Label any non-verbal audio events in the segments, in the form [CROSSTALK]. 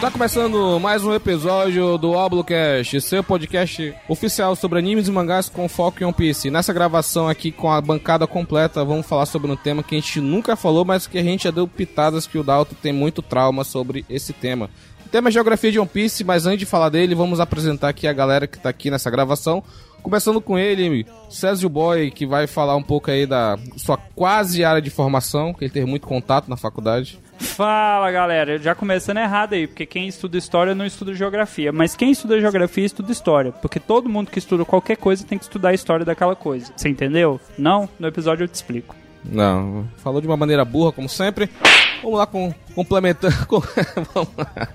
Está começando mais um episódio do Oblocast, seu podcast oficial sobre animes e mangás com foco em One Piece. Nessa gravação aqui com a bancada completa, vamos falar sobre um tema que a gente nunca falou, mas que a gente já deu pitadas que o Dalton tem muito trauma sobre esse tema. O tema é geografia de One Piece, mas antes de falar dele, vamos apresentar aqui a galera que está aqui nessa gravação. Começando com ele, Césio Boy, que vai falar um pouco aí da sua quase área de formação, que ele teve muito contato na faculdade. Fala galera, já começando errado aí, porque quem estuda história não estuda geografia, mas quem estuda geografia estuda história, porque todo mundo que estuda qualquer coisa tem que estudar a história daquela coisa. Você entendeu? Não? No episódio eu te explico. Não, falou de uma maneira burra, como sempre. Vamos lá com complementando. [LAUGHS] Com, vamos, lá.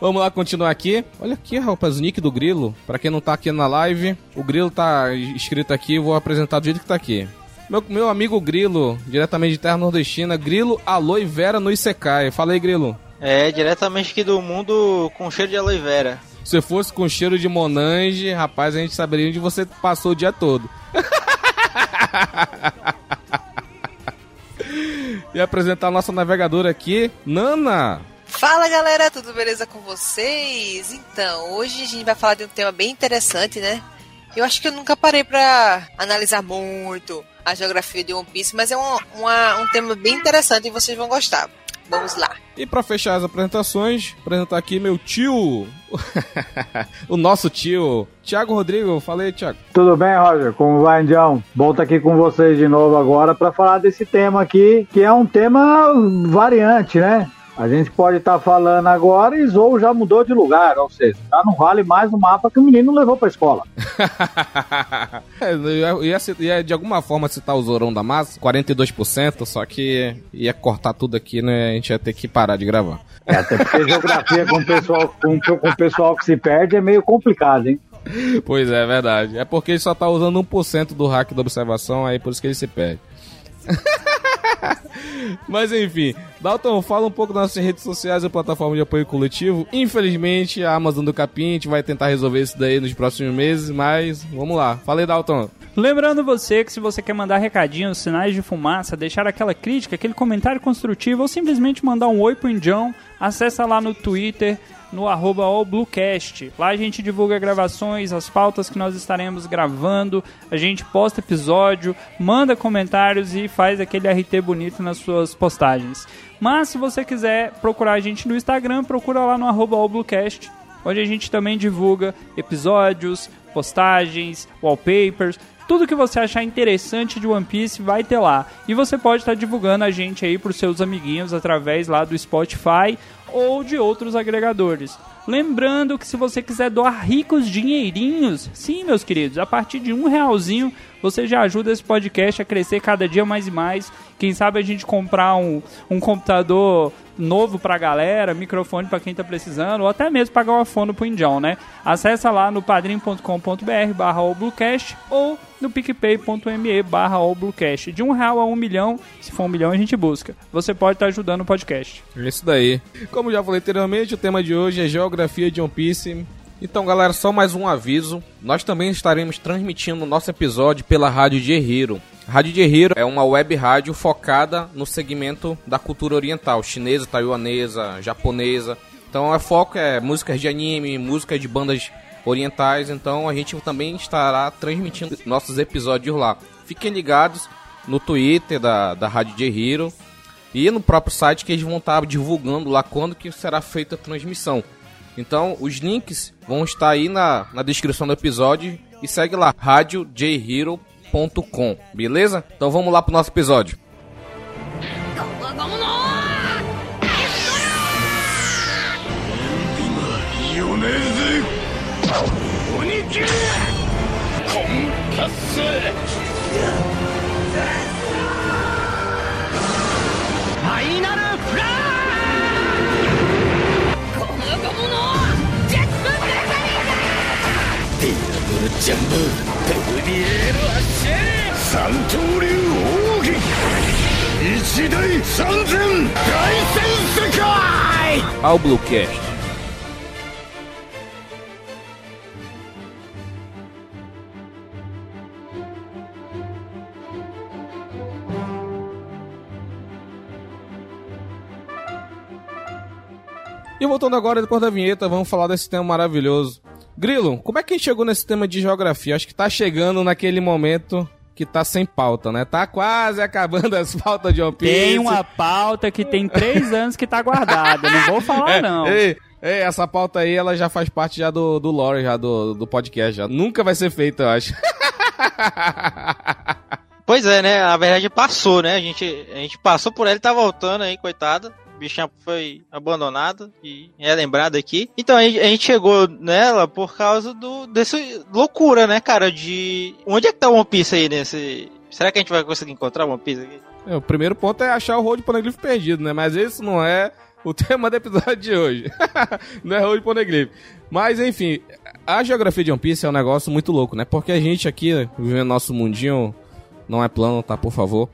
vamos lá continuar aqui. Olha aqui, rapaz, o nick do Grilo. Para quem não tá aqui na live, o Grilo tá escrito aqui, vou apresentar do jeito que tá aqui. Meu, meu amigo Grilo, diretamente de Terra Nordestina, Grilo Aloe Vera no Isekai. Fala aí, Grilo. É, diretamente aqui do mundo com cheiro de aloe vera. Se fosse com cheiro de Monange, rapaz, a gente saberia onde você passou o dia todo. [LAUGHS] e apresentar a nossa navegadora aqui, Nana. Fala galera, tudo beleza com vocês? Então, hoje a gente vai falar de um tema bem interessante, né? Eu acho que eu nunca parei para analisar muito a geografia de One Piece, mas é um, uma, um tema bem interessante e vocês vão gostar. Vamos lá. E para fechar as apresentações, apresentar aqui meu tio, [LAUGHS] o nosso tio, Tiago Rodrigo. Falei, Tiago. Tudo bem, Roger? Como vai, Indião? Bom estar aqui com vocês de novo agora para falar desse tema aqui, que é um tema variante, né? A gente pode estar tá falando agora e Zou já mudou de lugar, ou seja, já não vale mais no mapa que o menino levou para a escola. [LAUGHS] é, eu ia, ia, de alguma forma citar o Zorão da Massa, 42%, só que ia cortar tudo aqui, né? A gente ia ter que parar de gravar. É, até porque geografia com o pessoal, com, com o pessoal que se perde é meio complicado, hein? Pois é, é verdade. É porque ele só tá usando 1% do hack da observação, aí por isso que ele se perde. [LAUGHS] Mas enfim, Dalton, fala um pouco das nossas redes sociais e plataforma de apoio coletivo. Infelizmente, a Amazon do Capim, a gente vai tentar resolver isso daí nos próximos meses, mas vamos lá. Fala aí, Dalton. Lembrando você que se você quer mandar recadinhos, sinais de fumaça, deixar aquela crítica, aquele comentário construtivo ou simplesmente mandar um oi pro Indião, acessa lá no Twitter, no arroba Bluecast. Lá a gente divulga gravações, as pautas que nós estaremos gravando, a gente posta episódio, manda comentários e faz aquele RT bonito nas suas postagens. Mas se você quiser procurar a gente no Instagram, procura lá no arroba Bluecast, onde a gente também divulga episódios, postagens, wallpapers, tudo que você achar interessante de One Piece vai ter lá. E você pode estar divulgando a gente aí para seus amiguinhos através lá do Spotify ou de outros agregadores. Lembrando que se você quiser doar ricos dinheirinhos, sim, meus queridos, a partir de um realzinho você já ajuda esse podcast a crescer cada dia mais e mais. Quem sabe a gente comprar um, um computador novo pra galera, microfone para quem tá precisando, ou até mesmo pagar uma fono pro Indião, né? Acesse lá no padrim.com.br barra ou no picpay.me barra De um real a um milhão, se for um milhão a gente busca. Você pode estar tá ajudando o podcast. Isso daí. Como já falei anteriormente, o tema de hoje é Geografia de One Piece. Então, galera, só mais um aviso. Nós também estaremos transmitindo o nosso episódio pela Rádio de Hero. Rádio de Hero é uma web rádio focada no segmento da cultura oriental, chinesa, taiwanesa, japonesa. Então, o foco é músicas de anime, músicas de bandas orientais. Então, a gente também estará transmitindo nossos episódios lá. Fiquem ligados no Twitter da, da Rádio de Hero e no próprio site que eles vão estar divulgando lá quando que será feita a transmissão. Então, os links vão estar aí na, na descrição do episódio e segue lá, radiojhero.com, beleza? Então vamos lá pro nosso episódio. Ao Bluecast. E voltando agora, depois da vinheta, vamos falar desse tema maravilhoso. Grilo, como é que a gente chegou nesse tema de geografia? Acho que tá chegando naquele momento que tá sem pauta, né? Tá quase [LAUGHS] acabando as pautas de One Piece. Tem uma pauta que tem três [LAUGHS] anos que tá guardada. Não vou falar, É, não. Ei, ei, essa pauta aí, ela já faz parte já do, do lore, já do, do podcast. Já. Nunca vai ser feita, eu acho. Pois é, né? Na verdade passou, né? A gente, a gente passou por ela e tá voltando aí, coitada. O bichinho foi abandonado e é lembrado aqui. Então a gente, chegou nela por causa do desse loucura, né, cara? De. Onde é que tá One Piece aí nesse. Será que a gente vai conseguir encontrar One Piece aqui? É, o primeiro ponto é achar o Road Poneglyph perdido, né? Mas esse não é o [LAUGHS] tema do episódio de hoje. [LAUGHS] não é Road Poneglyph. Mas, enfim, a geografia de One Piece é um negócio muito louco, né? Porque a gente aqui, vivendo nosso mundinho, não é plano, tá? Por favor.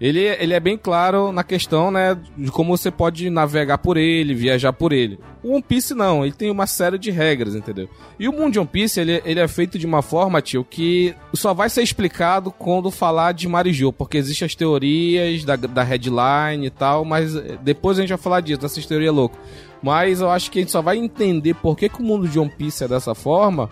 Ele, ele é bem claro na questão, né, de como você pode navegar por ele, viajar por ele. O One Piece não, ele tem uma série de regras, entendeu? E o mundo de One Piece, ele, ele é feito de uma forma, tio, que só vai ser explicado quando falar de Marijô, porque existem as teorias da, da headline e tal, mas depois a gente vai falar disso, dessas teorias loucas. Mas eu acho que a gente só vai entender por que, que o mundo de One Piece é dessa forma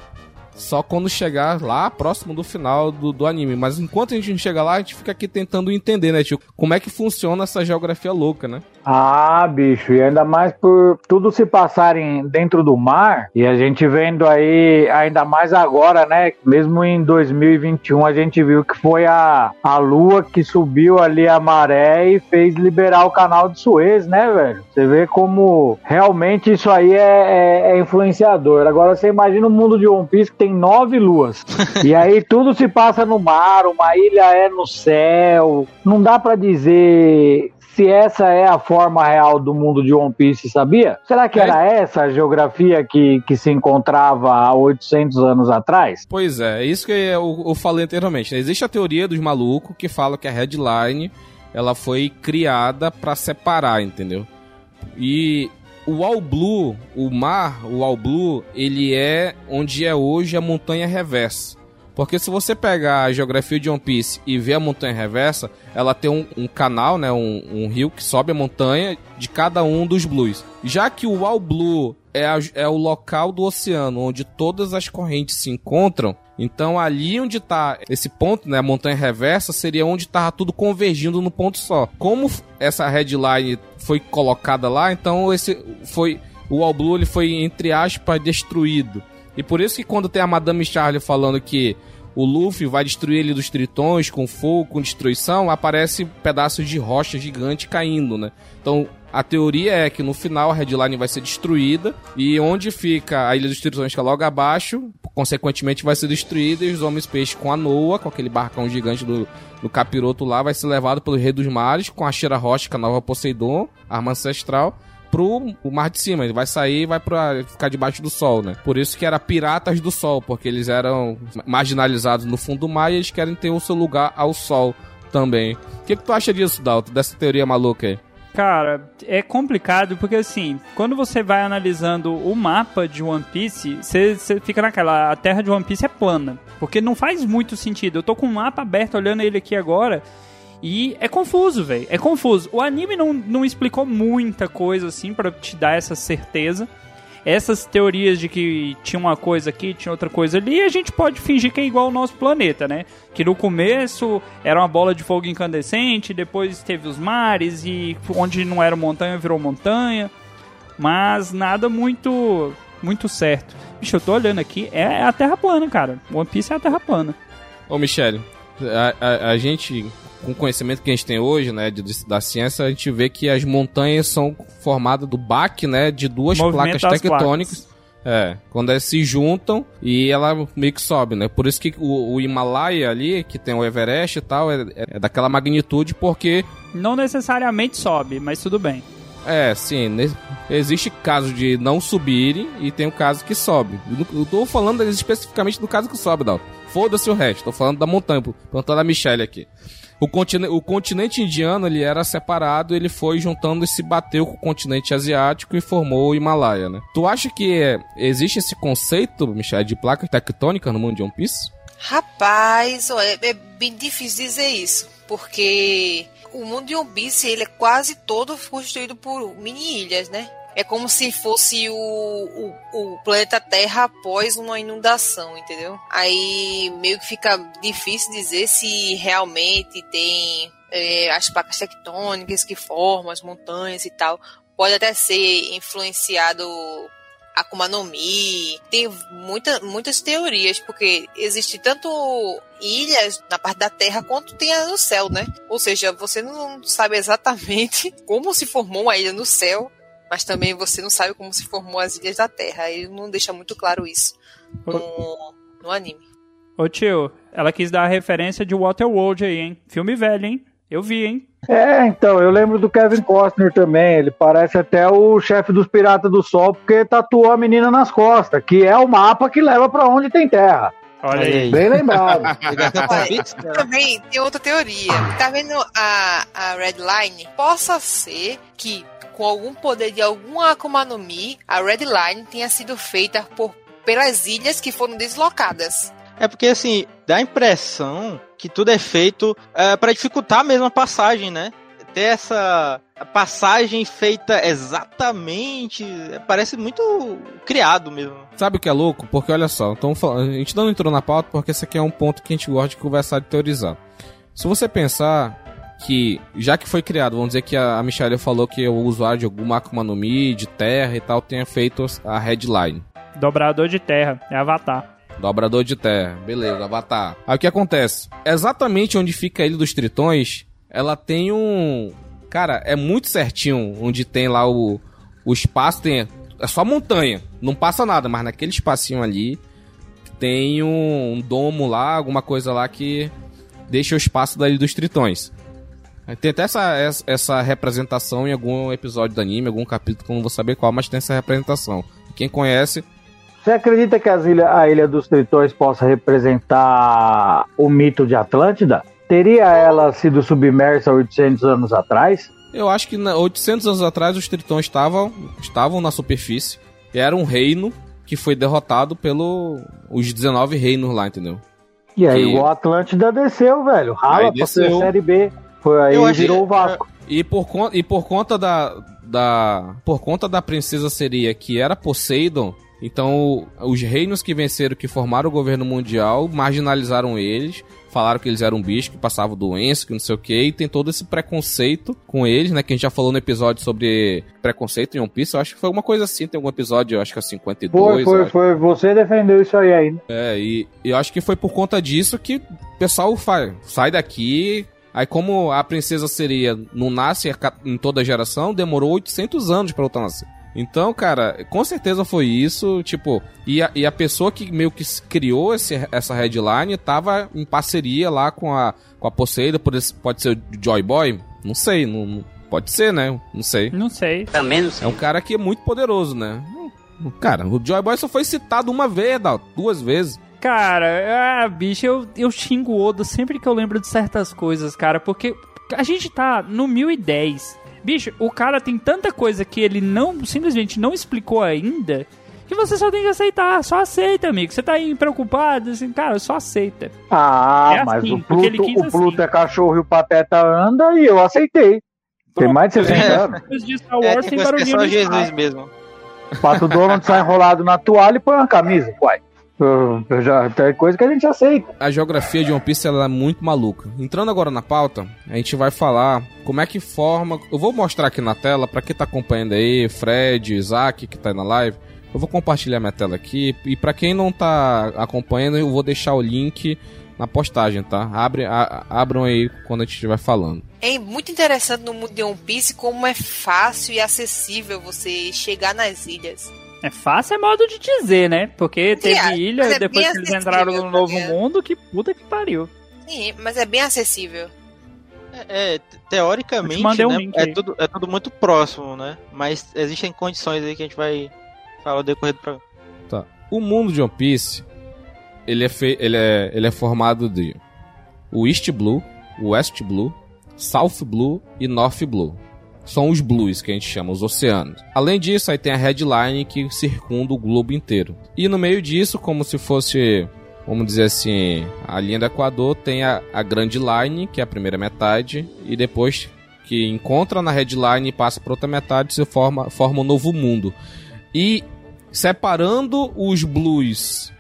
só quando chegar lá, próximo do final do, do anime. Mas enquanto a gente chega lá, a gente fica aqui tentando entender, né, tio? Como é que funciona essa geografia louca, né? Ah, bicho, e ainda mais por tudo se passarem dentro do mar, e a gente vendo aí, ainda mais agora, né? Mesmo em 2021, a gente viu que foi a, a lua que subiu ali a maré e fez liberar o canal de Suez, né, velho? Você vê como realmente isso aí é, é- é influenciador. Agora você imagina o mundo de One Piece que tem nove luas, e aí tudo se passa no mar, uma ilha é no céu, não dá pra dizer se essa é a forma real do mundo de One Piece, sabia? Será que É. era essa a geografia que, que se encontrava há 800 anos atrás? Pois é, é isso que eu, eu falei anteriormente. né? Existe a teoria dos malucos que fala que a headline ela foi criada pra separar, entendeu? E o All Blue, o mar, o All Blue, ele é onde é hoje a montanha reversa. Porque se você pegar a geografia de One Piece e ver a montanha reversa, ela tem um, um canal, né, um, um rio que sobe a montanha de cada um dos blues. Já que o All Blue é, a- é o local do oceano onde todas as correntes se encontram, então ali onde tá esse ponto, né, a montanha reversa, seria onde tava tudo convergindo no ponto só. Como essa headline foi colocada lá, então esse foi o All Blue ele foi entre aspas destruído. E por isso que quando tem a Madame Charlie falando que o Luffy vai destruir ele dos tritões com fogo, com destruição, aparece pedaços de rocha gigante caindo, né? Então, a teoria é que no final a headline vai ser destruída e onde fica a Ilha dos Tritões, que é logo abaixo, consequentemente vai ser destruída e os Homens Peixes com a Noa, com aquele barcão gigante do, do capiroto lá, vai ser levado pelo Rei dos Mares com a Shira Rocha, que é a nova Poseidon, arma ancestral, pro o mar de cima. Ele vai sair e vai pra ficar debaixo do sol, né? Por isso que era Piratas do Sol, porque eles eram marginalizados no fundo do mar e eles querem ter o seu lugar ao sol também. O que, que tu acha disso, Dalton, dessa teoria maluca aí? Cara, é complicado porque assim, quando você vai analisando o mapa de One Piece, você fica naquela, a terra de One Piece é plana, porque não faz muito sentido. Eu tô com o mapa aberto olhando ele aqui agora e é confuso, velho. É confuso. O anime não, não explicou muita coisa assim pra te dar essa certeza. Essas teorias de que tinha uma coisa aqui, tinha outra coisa ali, a gente pode fingir que é igual ao nosso planeta, né? Que no começo era uma bola de fogo incandescente, depois teve os mares e onde não era montanha virou montanha, mas nada muito muito certo. Bicho, eu tô olhando aqui, é a Terra plana, cara. One Piece é a Terra plana. Ô, Michele, a, a- a gente, com o conhecimento que a gente tem hoje, né, de- da ciência, a gente vê que as montanhas são formadas do baque, né, de duas Movimento placas tectônicas. É, quando elas se juntam e ela meio que sobe, né? Por isso que o, o Himalaia ali, que tem o Everest e tal, é, é daquela magnitude porque Não necessariamente sobe, mas tudo bem. É, sim. Existe caso de não subirem e tem o caso que sobe. Eu tô falando especificamente do caso que sobe, Dalton. Foda-se o resto. Tô falando da montanha, perguntando a Michelle aqui. O continente, o continente indiano ele era separado, ele foi juntando e se bateu com o continente asiático e formou o Himalaia, né? Tu acha que é, existe esse conceito, Michelle, de placa tectônica no mundo de One Piece? Rapaz, é, é bem difícil dizer isso, porque o mundo de One Piece ele é quase todo construído por mini ilhas, né? É como se fosse o, o, o, planeta Terra após uma inundação, entendeu? Aí meio que fica difícil dizer se realmente tem é, as placas tectônicas que formam as montanhas e tal. Pode até ser influenciado Akuma no Mi. Tem muita, muitas teorias, porque existe tanto ilhas na parte da Terra quanto tem a no céu, né? Ou seja, você não sabe exatamente [LAUGHS] como se formou uma ilha no céu, mas também você não sabe como se formou as ilhas da Terra. Ele não deixa muito claro isso no, no anime. Ô tio, ela quis dar a referência de Waterworld aí, hein? Filme velho, hein? Eu vi, hein? É, então, eu lembro do Kevin Costner também. Ele parece até o chefe dos Piratas do Sol, porque tatuou a menina nas costas, que é o mapa que leva para onde tem terra. Olha aí. Bem lembrado. [LAUGHS] também tem outra teoria. Tá vendo a, a Red Line? Possa ser que, com algum poder de algum Akuma no Mi, a Red Line tenha sido feita por, pelas ilhas que foram deslocadas. É porque, assim, dá a impressão que tudo é feito é, para dificultar mesmo a passagem, né? Ter essa passagem feita exatamente. Parece muito criado mesmo. Sabe o que é louco? Porque olha só, então, a gente não entrou na pauta porque esse aqui é um ponto que a gente gosta de conversar e teorizar. Se você pensar que, já que foi criado, vamos dizer que a, a Michelle falou que o usuário de alguma Akuma no Mi, de terra e tal, tenha feito a headline. Dobrador de terra, é Avatar. Dobrador de terra. Beleza, Avatar. Aí o que acontece? Exatamente onde fica a Ilha dos Tritões, ela tem um. Cara, é muito certinho onde tem lá o, o espaço, tem. É só montanha, não passa nada, mas naquele espacinho ali tem um, um domo lá, alguma coisa lá que deixa o espaço da Ilha dos Tritões. Tem até essa, essa representação em algum episódio do anime, algum capítulo não vou saber qual, mas tem essa representação. Quem conhece você acredita que ilha, a Ilha dos Tritões possa representar o mito de Atlântida? Teria ela sido submersa 800 anos atrás? Eu acho que 800 anos atrás os Tritões estavam, estavam na superfície. Era um reino que foi derrotado pelos 19 reinos lá, entendeu? E aí que... o Atlântida desceu, velho. Rala pra ser Série B. Foi aí e virou o Vasco. E por, e por conta da, da. Por conta da princesa seria que era Poseidon, então, os reinos que venceram, que formaram o governo mundial, marginalizaram eles, falaram que eles eram bichos, que passavam doença, que não sei o que, e tem todo esse preconceito com eles, né? Que a gente já falou no episódio sobre preconceito em One Piece, eu acho que foi alguma coisa assim, tem algum episódio, eu acho que é 52. Foi, foi, foi, você defendeu isso aí ainda. É, e eu acho que foi por conta disso que o pessoal faz, sai daqui, Aí, como a princesa seria não nasce em toda geração, demorou 800 anos para outra nascer. Então, cara, com certeza foi isso. Tipo, e a, e a pessoa que meio que criou esse, essa headline tava em parceria lá com a, com a Poseida. Pode, pode ser o Joy Boy? Não sei, não, não, pode ser, né? Não sei. Não sei. Também não sei. É um cara que é muito poderoso, né? Cara, o Joy Boy só foi citado uma vez, duas vezes. Cara, ah, bicho, eu, eu xingo o Odo sempre que eu lembro de certas coisas, cara, porque a gente tá no 1010. Bicho, o cara tem tanta coisa que ele não simplesmente não explicou ainda que você só tem que aceitar. Só aceita, amigo. Você tá aí preocupado, assim, cara, só aceita. Ah, é mas assim, o Pluto, o Pluto assim. é cachorro e o Pateta anda e eu aceitei. Tem mais de 60 é. anos. De Star Wars, é, tem é só Jesus mesmo. O Pato Donald sai enrolado na toalha e põe uma camisa, uai. Eu já, tem coisa que a gente aceita. A geografia de One Piece ela é muito maluca. Entrando agora na pauta, a gente vai falar como é que forma. Eu vou mostrar aqui na tela, para quem tá acompanhando aí, Fred, Isaac, que tá aí na live. Eu vou compartilhar minha tela aqui. E para quem não tá acompanhando, eu vou deixar o link na postagem, tá? Abre, a, abram aí quando a gente estiver falando. É muito interessante no mundo de One Piece como é fácil e acessível você chegar nas ilhas. É fácil é modo de dizer, né? Porque teve é, ilha é depois que eles entraram no Novo tá Mundo, que puta que pariu. Sim, mas é bem acessível. É, é teoricamente, né, um é, tudo, é tudo muito próximo, né? Mas existem condições aí que a gente vai falar decorrer do programa. Tá. O mundo de One Piece, ele é, fe... ele é, ele é formado de o East Blue, o West Blue, South Blue e North Blue são os blues que a gente chama, os oceanos. Além disso, aí tem a headline que circunda o globo inteiro. E no meio disso, como se fosse, vamos dizer assim, a linha do Equador, tem a, a grande line, que é a primeira metade, e depois que encontra na headline e passa para outra metade, se forma, forma um novo mundo. E separando os blues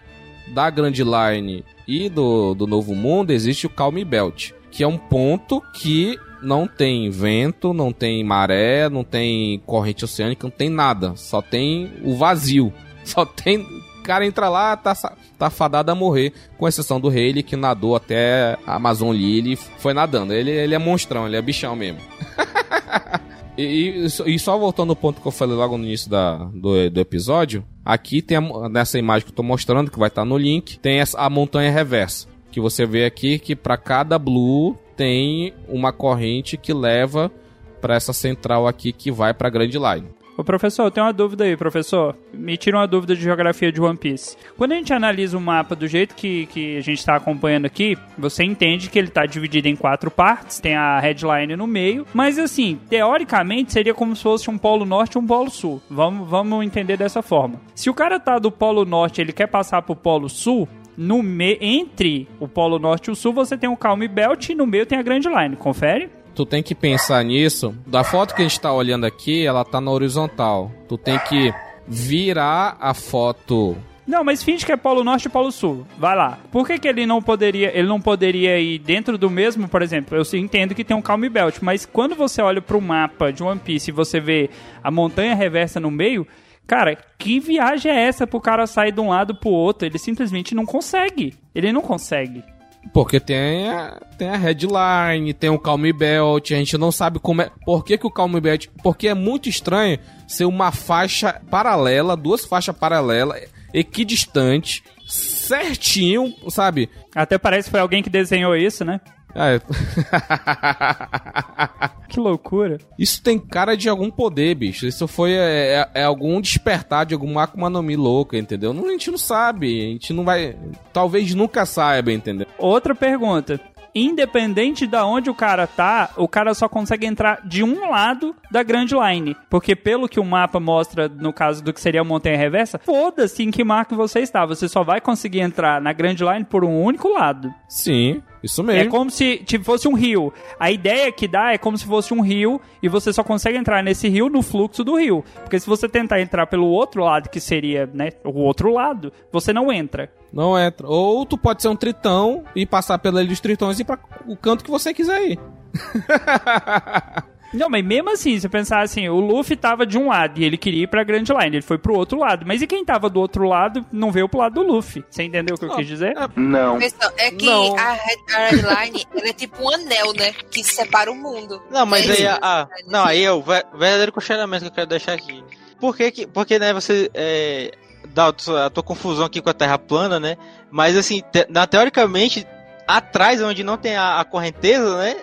da Grand Line e do, do Novo Mundo, existe o Calm Belt, que é um ponto que não tem vento, não tem maré, não tem corrente oceânica, não tem nada. Só tem o vazio. [LAUGHS] Só tem. O cara entra lá, tá, tá fadado a morrer. Com exceção do Rayleigh, que nadou até a Amazon Lily foi nadando. Ele, ele é monstrão, ele é bichão mesmo. [LAUGHS] E, e, só voltando ao ponto que eu falei logo no início da, do, do episódio, aqui tem a, nessa imagem que eu tô mostrando, que vai estar tá no link, tem essa, a montanha reversa. Que você vê aqui que para cada blue tem uma corrente que leva para essa central aqui que vai para a Grand Line. Ô professor, eu tenho uma dúvida aí, professor. Me tira uma dúvida de geografia de One Piece. Quando a gente analisa o mapa do jeito que, que a gente está acompanhando aqui, você entende que ele está dividido em quatro partes, tem a headline no meio, mas assim, teoricamente seria como se fosse um polo norte e um polo sul. Vamos, vamos entender dessa forma. Se o cara tá do polo norte ele quer passar pro polo sul, no me entre o Polo Norte e o Sul você tem o Calm Belt e no meio tem a Grand Line. Confere? Tu tem que pensar nisso. Da foto que a gente tá olhando aqui, ela tá na horizontal. Tu tem que virar a foto não, mas finge que é Polo Norte e Polo Sul. Vai lá. Por que, que ele não poderia, ele não poderia ir dentro do mesmo, por exemplo? Eu entendo que tem um Calm Belt, mas quando você olha para o mapa de One Piece e você vê a montanha reversa no meio, Cara, que viagem é essa pro cara sair de um lado pro outro? Ele simplesmente não consegue. Ele não consegue. Porque tem a, tem a headline, tem o Calm Belt, a gente não sabe como é. Por que, que o Calm Belt. Porque é muito estranho ser uma faixa paralela, duas faixas paralelas, equidistantes, certinho, sabe? Até parece que foi alguém que desenhou isso, né? É. [LAUGHS] que loucura. Isso tem cara de algum poder, bicho. Isso foi é, é, é algum despertar de alguma Akuma no Mi louca, entendeu? Não, a gente não sabe. A gente não vai. Talvez nunca saiba, entendeu? Outra pergunta independente da onde o cara tá, o cara só consegue entrar de um lado da Grand Line. Porque pelo que o mapa mostra, no caso do que seria a montanha reversa, foda-se em que marco você está. Você só vai conseguir entrar na Grand Line por um único lado. Sim. Isso mesmo. É como se tipo, fosse um rio. A ideia que dá é como se fosse um rio e você só consegue entrar nesse rio no fluxo do rio. Porque se você tentar entrar pelo outro lado, que seria, né, o outro lado, você não entra. Não entra. Ou tu pode ser um tritão e passar pela ilha dos tritões e ir pra o canto que você quiser ir. [LAUGHS] Não, mas mesmo assim, se pensar assim, o Luffy tava de um lado e ele queria ir pra Grand Line, ele foi pro outro lado. Mas e quem tava do outro lado não veio pro lado do Luffy? Você entendeu o que eu quis dizer? É, não. É que não. a Red Line ela é tipo um anel, né? Que separa o mundo. Não, mas é aí, a, não, aí é o verdadeiro questionamento que eu quero deixar aqui. Por que, que porque, né, você é, dá a tua confusão aqui com a Terra plana, né? Mas assim, te, na, teoricamente, atrás, onde não tem a, a correnteza, né?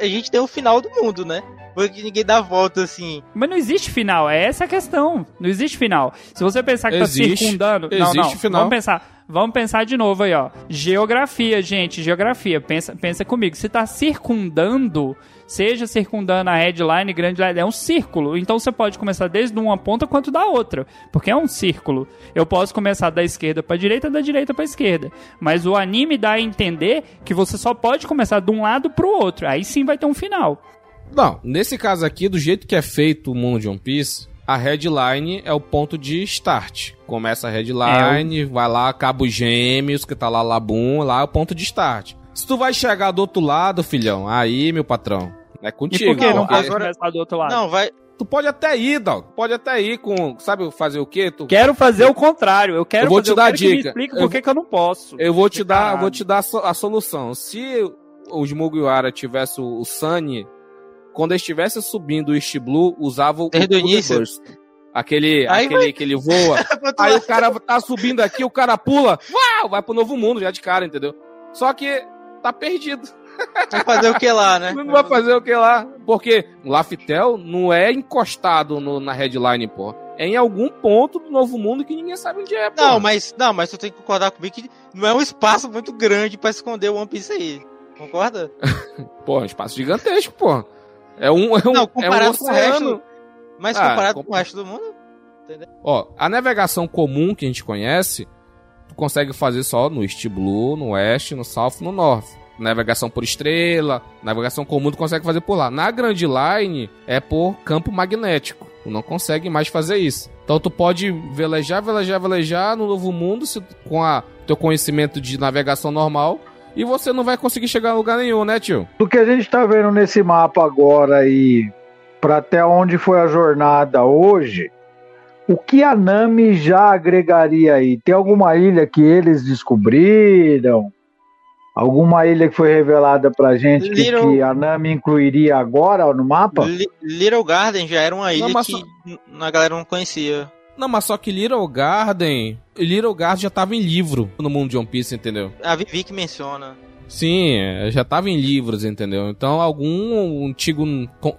A gente tem o final do mundo, né? Porque ninguém dá volta assim. Mas não existe final, é essa a questão. Não existe final. Se você pensar que tá existe, tá circundando. Existe não, não. Final. Vamos pensar. Vamos pensar de novo aí, ó. Geografia, gente, geografia. Pensa, pensa comigo. Se tá circundando, seja circundando a headline, grande line, é um círculo. Então você pode começar desde uma ponta quanto da outra, porque é um círculo. Eu posso começar da esquerda para direita, da direita para esquerda. Mas o anime dá a entender que você só pode começar de um lado pro outro. Aí sim vai ter um final. Não, nesse caso aqui, do jeito que é feito o mundo de One Piece, a headline é o ponto de start. Começa a headline, é o... vai lá, Cabo Gêmeos, que tá lá Labum, lá é o ponto de start. Se tu vai chegar do outro lado, filhão, aí, meu patrão, é contigo. E por que não, não pode começar do outro lado? Não, vai... Tu pode até ir, Dog. Pode até ir com. Sabe fazer o quê? Tu... Quero fazer o contrário. Eu quero eu vou fazer, te dar a dica. Que me por que, que eu não posso. Eu vou te dar, vou te dar a solução. Se os Mugiwara tivesse o Sunny quando estivesse subindo o East Blue, usava o Desde o início. Burst. Aquele, aí aquele vai... que ele voa. [LAUGHS] aí o cara tá subindo aqui, o cara pula, uau, vai pro novo mundo já de cara, entendeu? Só que tá perdido. Vai fazer o que lá, né? Não [LAUGHS] vai fazer o que lá. Porque o Laftel não é encostado no, na headline, pô. É em algum ponto do novo mundo que ninguém sabe onde é, pô. Não, mas, não, mas tu tem que concordar comigo que não é um espaço muito grande para esconder o One Piece aí. Concorda? [LAUGHS] pô, é um espaço gigantesco, pô. É um, [LAUGHS] é um, não, comparado é um com o resto. Mas ah, comparado com o resto do mundo. Entendeu? Ó, a navegação comum que a gente conhece, tu consegue fazer só no East Blue, no West, no South no North. navegação por estrela, navegação comum tu consegue fazer por lá. Na Grand Line é por campo magnético. Tu não consegue mais fazer isso. Então tu pode velejar, velejar, velejar no novo mundo se, com a teu conhecimento de navegação normal e você não vai conseguir chegar a lugar nenhum, né, tio? Do que a gente tá vendo nesse mapa agora e para até onde foi a jornada hoje, o que a Nami já agregaria aí? Tem alguma ilha que eles descobriram? Alguma ilha que foi revelada pra gente que, Little- que a Nami incluiria agora no mapa? Li- Little Garden já era uma ilha Não, mas que a galera não conhecia. Não, mas só que Little Garden. Little Garden já tava em livro no mundo de One Piece, entendeu? A Vivi que menciona. Sim, é, já tava em livros, entendeu? Então algum antigo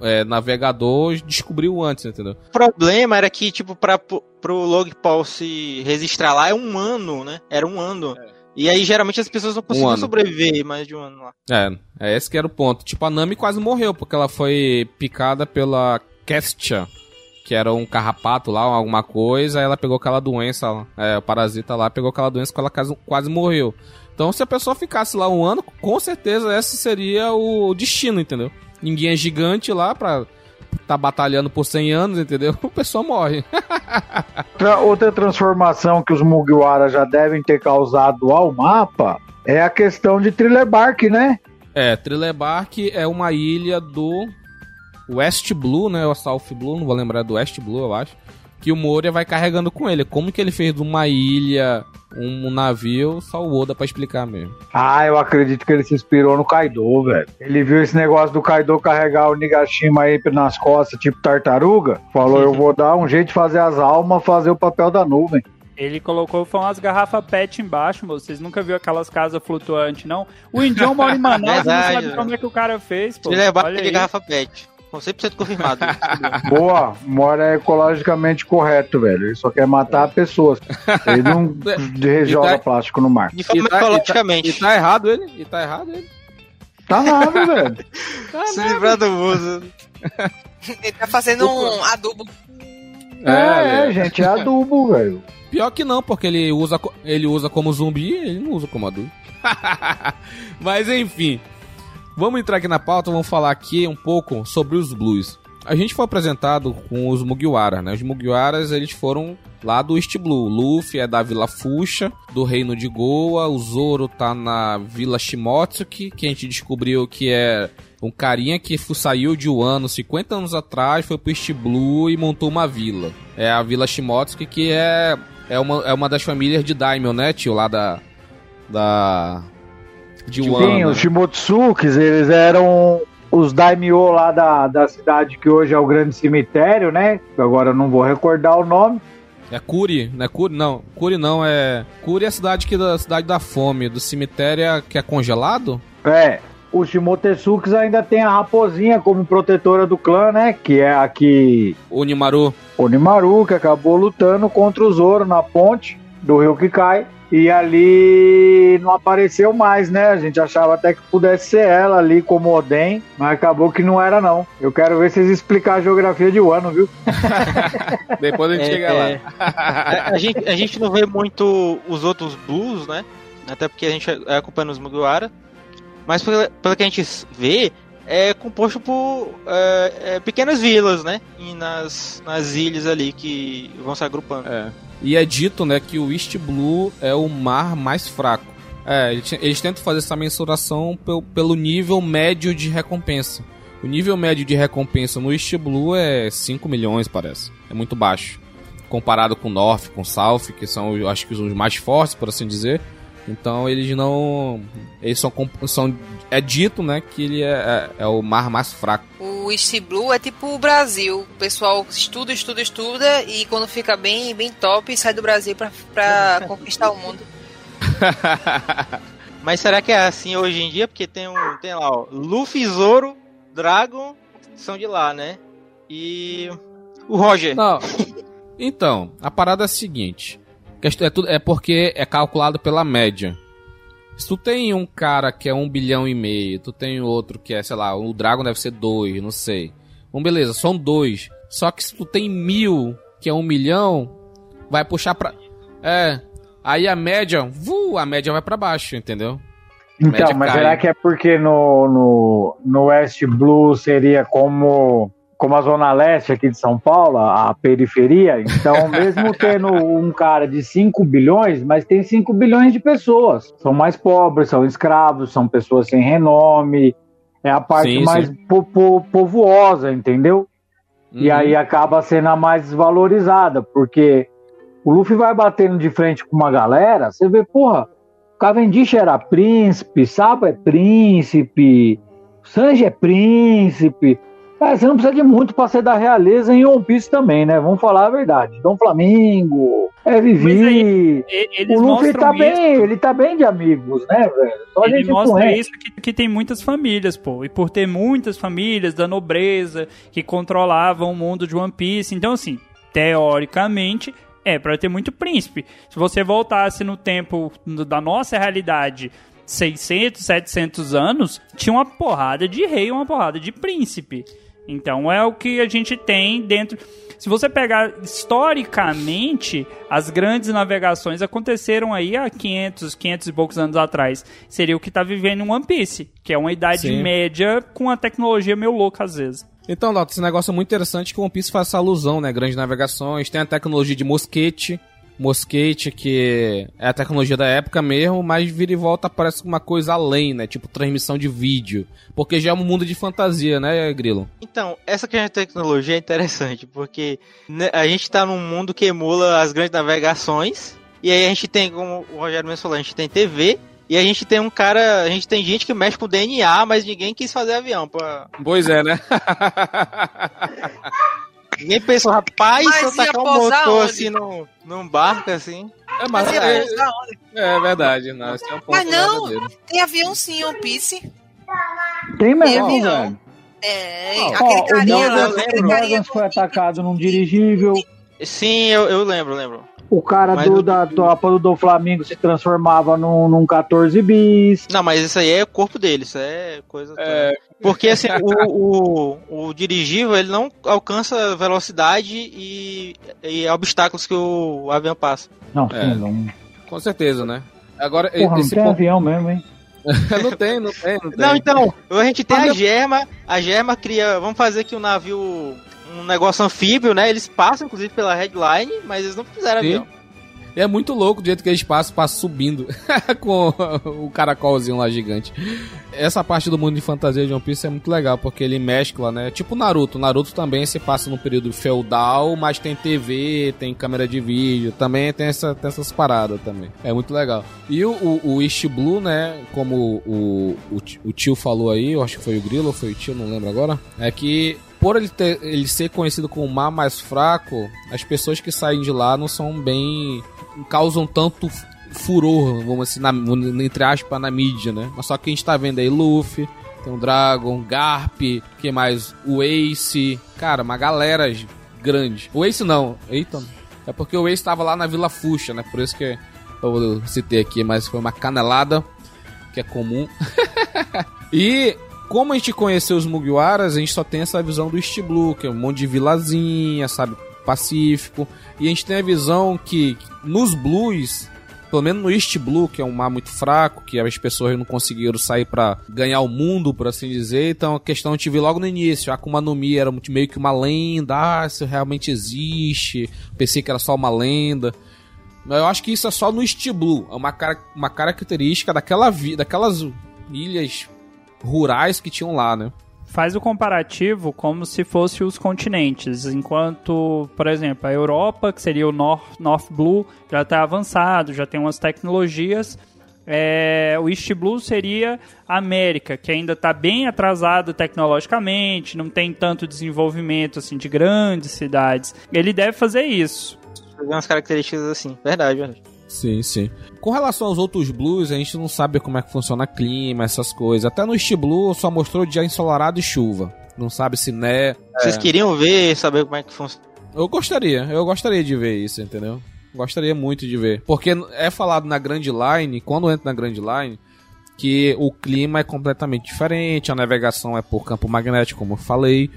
é, navegador descobriu antes, entendeu? O problema era que, tipo, pra, pro Log Paul se registrar lá é um ano, né? Era um ano. E aí, geralmente, as pessoas não conseguiam ano. sobreviver mais de um ano lá. É, é esse que era o ponto. Tipo, a Nami quase morreu, porque ela foi picada pela Kestia, que era um carrapato lá, alguma coisa, ela pegou aquela doença, lá, é, o parasita lá, pegou aquela doença que ela quase, quase morreu. Então, se a pessoa ficasse lá um ano, com certeza esse seria o destino, entendeu? Ninguém é gigante lá pra tá batalhando por 100 anos, entendeu? [LAUGHS] O pessoal morre. [LAUGHS] Outra, transformação que os Mugiwara já devem ter causado ao mapa é a questão de Thriller Bark, né? É, Trilebark é uma ilha do West Blue, né? O South Blue, não vou lembrar do West Blue, eu acho. Que o Moria vai carregando com ele. Como que ele fez de uma ilha um navio, só o Oda pra explicar mesmo. Ah, eu acredito que ele se inspirou no Kaido, velho. Ele viu esse negócio do Kaido carregar o Nigashima aí nas costas, tipo tartaruga. Falou, eu vou dar um jeito de fazer as almas fazer o papel da nuvem. Ele colocou foi umas garrafas PET embaixo, moço. Vocês nunca viram aquelas casas flutuantes, não? O Indião mora em [LAUGHS] Manaus e não sabe como é que o cara fez, pô. Se levar Olha de aí. garrafa pet. Com 100% confirmado. [LAUGHS] Boa, Mora é ecologicamente correto, velho. Ele só quer matar pessoas. Ele não [LAUGHS] joga plástico no mar. De forma E tá- e tá- ecologicamente. E tá errado ele? E tá errado ele? Tá nada, velho. [LAUGHS] Se livrar do uso. Ele tá fazendo um adubo. É, é, gente, é adubo, velho. Pior que não, porque ele usa, ele usa como zumbi, ele não usa como adulto. Mas enfim, vamos entrar aqui na pauta, vamos falar aqui um pouco sobre os Blues. A gente foi apresentado com os Mugiwara, né? Os Mugiwaras, eles foram lá do East Blue. Luffy é da Vila Fuxa, do Reino de Goa. O Zoro tá na Vila Shimotsuki, que a gente descobriu que é um carinha que saiu de Wano 50 anos atrás, foi pro East Blue e montou uma vila. É a Vila Shimotsuki, que é, é, uma, é uma das famílias de Daimyo, né, tio? Lá da... da de Wano. Sim, né? os Shimotsukis, eles eram os daimyo lá da, da cidade que hoje é o grande cemitério, né? Agora eu não vou recordar o nome. É Kuri, não é Kuri? Não, Kuri não, é... Kuri é a cidade, que, da cidade da fome, do cemitério é- que é congelado? É, os Shimotsukis ainda tem a raposinha como protetora do clã, né? Que é a que Onimaru. Onimaru, que acabou lutando contra o Zoro na ponte do rio que cai. E ali não apareceu mais, né? A gente achava até que pudesse ser ela ali como Oden, mas acabou que não era não. Eu quero ver vocês explicar a geografia de Wano, viu? [LAUGHS] Depois a gente É, chega é. lá. A, a gente, a gente não vê muito os outros blues, né? Até porque a gente é acompanhando os Mugiwara. Mas pelo, pelo que a gente vê, é composto por é, é, pequenas vilas, né? E nas, nas ilhas ali que vão se agrupando. É. E é dito, né, que o East Blue é o mar mais fraco. É, eles, tentam fazer essa mensuração pel- pelo nível médio de recompensa. O nível médio de recompensa no East Blue é 5 milhões, parece. É muito baixo. Comparado com o North, com o South, que são, acho que os mais fortes, por assim dizer. Então eles não. Eles são. são é dito, né, que ele é, é, é o mar mais fraco. O East Blue é tipo o Brasil. O pessoal estuda, estuda, estuda e quando fica bem, bem top, sai do Brasil pra, pra [LAUGHS] conquistar o mundo. [LAUGHS] Mas será que é assim hoje em dia? Porque tem um. Tem lá, ó. Luffy, Zoro, Dragon são de lá, né? E. O Roger. Não. Então, a parada é a seguinte. Quest- É, tudo, é porque é calculado pela média. Se tu tem um cara que é um bilhão e meio, tu tem outro que é, sei lá, o Dragon deve ser dois, não sei. Bom, beleza, são dois. Só que se tu tem mil, que é um milhão, vai puxar pra. É. Aí a média, vu, a média vai pra baixo, entendeu? Então, mas cai. será que é porque no, no, no West Blue seria como, como a Zona Leste aqui de São Paulo, a periferia? Então, [LAUGHS] mesmo tendo um cara de 5 bilhões, mas tem 5 bilhões de pessoas. São mais pobres, são escravos, são pessoas sem renome. É a parte Sim, mais sim. po- po- povosa, entendeu? E Uhum. aí acaba sendo a mais desvalorizada, porque o Luffy vai batendo de frente com uma galera, você vê, porra, Cavendish era príncipe, Sabo é príncipe, Sanji é príncipe. Cara, você não precisa de muito pra ser da realeza em One Piece também, né? Vamos falar a verdade. Dom Flamingo, é Vivi. Eles O Luffy tá isso. bem, ele tá bem de amigos, né, velho? Só Ele gente mostra conhece. isso que, que tem muitas famílias, pô. E por ter muitas famílias da nobreza que controlavam o mundo de One Piece. Então, assim, teoricamente, é pra ter muito príncipe. Se você voltasse no tempo da nossa realidade, 600, 700 anos, tinha uma porrada de rei uma porrada de príncipe. Então é o que a gente tem dentro. Se você pegar historicamente, as grandes navegações aconteceram aí há 500, 500 e poucos anos atrás. Seria o que tá vivendo em One Piece, que é uma idade Sim. média com a tecnologia meio louca às vezes. Então, Loto, esse negócio é muito interessante que o One Piece faz essa alusão, né? Grandes navegações, tem a tecnologia de mosquete. Mosquete, que é a tecnologia da época mesmo, mas vira e volta parece uma coisa além, né? Tipo transmissão de vídeo. Porque já é um mundo de fantasia, né, Grilo? Então, essa questão de tecnologia é interessante, porque né, a gente tá num mundo que emula as grandes navegações, e aí a gente tem, como o Rogério mesmo falou, a gente tem TV, e a gente tem um cara, a gente tem gente que mexe com DNA, mas ninguém quis fazer avião. Pra... Pois é, né? [LAUGHS] Ninguém pensou, rapaz, se eu tacar um motor onde? assim num, num barco assim. é, mas Mas é, onde? é verdade, não, esse é um ponto Mas não. verdadeiro. Tem avião sim, One Piece. Tem mesmo, velho. É, aquele o carinha lá. Morgans, lembro. aquele o carinha foi atacado num dirigível. Sim, eu, eu lembro, lembro. O cara Mas do, o- da tropa do, do Flamengo se transformava num, num 14 bis. Não, mas isso aí é o corpo dele, isso é coisa. É. Porque assim, o, o, o dirigível ele não alcança velocidade e, e obstáculos que o avião passa. Não, É. sim, não. Com certeza, né? Agora, Porra, não esse tem ponto... avião mesmo, hein? [LAUGHS] não tem, não tem, não tem. Não, então, a gente tem Mas a Germa, a Germa cria. Vamos fazer aqui um navio. Um negócio anfíbio, né? Eles passam, inclusive, pela headline, mas eles não fizeram Sim. avião. É muito louco o jeito que eles passam, passam subindo [LAUGHS] com o caracolzinho lá gigante. Essa parte do mundo de fantasia de One Piece é muito legal, porque ele mescla, né? Tipo Naruto. Naruto também se passa num período feudal, mas tem TV, tem câmera de vídeo, também tem, essa, tem essas paradas também. É muito legal. E o, o, o East Blue, né? Como o, o, o tio falou aí, eu acho que foi o Grilo foi o tio, não lembro agora. É que por ele, ter, ele ser conhecido como o mar mais fraco, as pessoas que saem de lá não são bem. causam tanto furor, vamos assim, na, entre aspas, na mídia, né? Mas só que a gente tá vendo aí Luffy, tem o Dragon, Garp, que mais? O Ace, cara, uma galera grande. O Ace não, eita, é porque o Ace tava lá na Vila Fuxa, né? Por isso que eu citei aqui, mas foi uma canelada que é comum. [LAUGHS] e como a gente conheceu os Mugiwaras, a gente só tem essa visão do East Blue, que é um monte de vilazinha, sabe? Pacífico. E a gente tem a visão que nos Blues, pelo menos no East Blue, que é um mar muito fraco, que as pessoas não conseguiram sair pra ganhar o mundo, por assim dizer. Então a questão gente viu logo no início. A Akuma no Mi era meio que uma lenda. Ah, isso realmente existe. Pensei que era só uma lenda. Eu acho que isso é só no East Blue. É uma, cara, uma característica daquela daquelas ilhas rurais que tinham lá, né? Faz o comparativo como se fosse os continentes, enquanto, por exemplo, a Europa, que seria o North, North Blue, já está avançado, já tem umas tecnologias. É, o East Blue seria a América, que ainda está bem atrasado tecnologicamente, não tem tanto desenvolvimento assim de grandes cidades. Ele deve fazer isso. Tem umas características assim. Verdade, verdade. Sim, sim. Com relação aos outros blues, a gente não sabe como é que funciona clima, essas coisas. Até no East Blue só mostrou dia ensolarado e chuva. Não sabe se né. Vocês queriam ver, saber como é que funciona. Eu gostaria, eu gostaria de ver isso, entendeu? Gostaria muito de ver. Porque é falado na Grand Line, quando entra na Grand Line, que o clima é completamente diferente, a navegação é por campo magnético, como eu falei.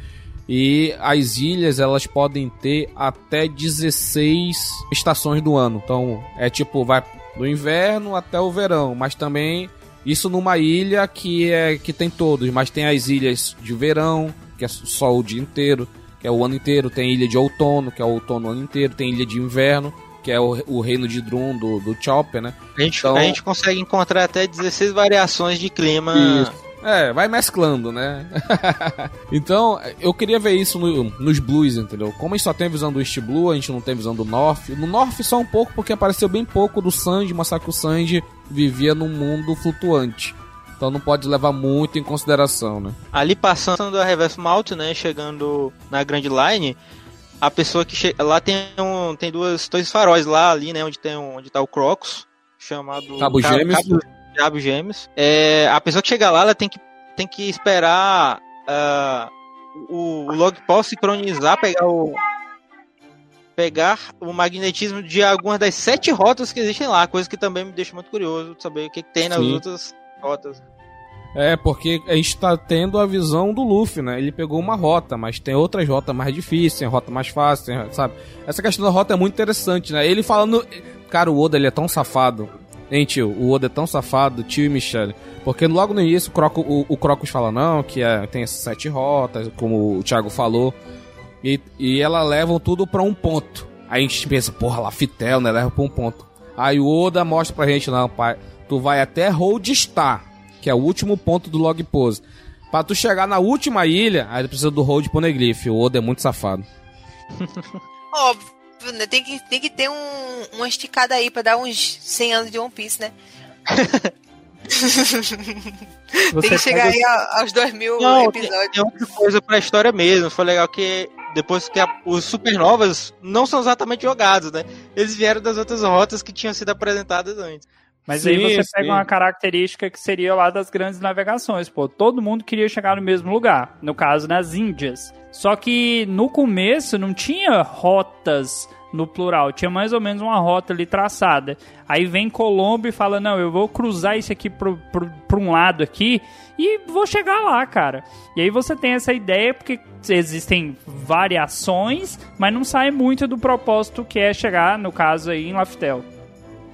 E as ilhas, elas podem ter até 16 estações do ano. Então, é tipo, vai do inverno até o verão, mas também Isso numa ilha que é que tem todos, mas tem as ilhas de verão, que é só o dia inteiro, que é o ano inteiro, tem ilha de outono, que é o outono o ano inteiro, tem ilha de inverno, que é o, o reino de Drum do, do Chopper, né? A gente, Então- a gente consegue encontrar até 16 variações de clima. É, vai mesclando, né? [LAUGHS] então, eu queria ver isso no- nos blues, entendeu? Como a gente só tem a visão do East Blue, a gente não tem visão do North. No North só um pouco, porque apareceu bem pouco do Sanji, mas só que o Sanji vivia num mundo flutuante. Então não pode levar muito em consideração, né? Ali passando a Reverse Malt, né? Chegando na Grand Line, a pessoa que chega. Lá tem um. Tem duas, dois faróis lá ali, né? Onde tem um, onde tá o Crocus, chamado. Cabo Gêmeos. Cabo, Cabo Gêmeos. É, a pessoa que chega lá, ela tem que, tem que esperar ah, o, o log post sincronizar, pegar o. Pegar o magnetismo de algumas das sete rotas que existem lá, coisa que também me deixa muito curioso de saber o que, que tem nas Sim. outras rotas. É, porque a gente tá tendo a visão do Luffy, né? Ele pegou uma rota, mas tem outras rotas mais difíceis, tem rota mais fácil, tem- sabe? Essa questão da rota é muito interessante, né? Ele falando. Cara, o Oda ele é tão safado. Hein, tio? O Oda é tão safado, tio e Michelle. Porque logo no início o, Croco, o, o Crocus fala, não, que é, tem essas sete rotas, como o Thiago falou. E, e ela levam tudo pra um ponto. Aí a gente pensa, porra, Laftel, né? Leva pra um ponto. Aí o Oda mostra pra gente, não, pai. Tu vai até Hold Star, que é o último ponto do log pose. Pra tu chegar na última ilha, aí tu precisa do Hold Poneglyph. O Oda é muito safado. Óbvio? [LAUGHS] Tem que, tem que ter um, uma esticada aí pra dar uns 100 anos de One Piece, né? [LAUGHS] tem que chegar pega- aí aos 2 mil Não, episódios. tem outra coisa pra história mesmo. Foi legal que depois que a- os supernovas não são exatamente jogados, né? Eles vieram das outras rotas que tinham sido apresentadas antes. Mas Sim, aí você sim. pega uma característica que seria lá das grandes navegações, pô. Todo mundo queria chegar no mesmo lugar, no caso nas Índias. Só que no começo não tinha rotas no plural, tinha mais ou menos uma rota ali traçada. Aí vem Colombo e fala: Não, eu vou cruzar isso aqui pro, pro, pro um lado aqui e vou chegar lá, cara. E aí você tem essa ideia porque existem variações, mas não sai muito do propósito que é chegar, no caso aí, em Laftel.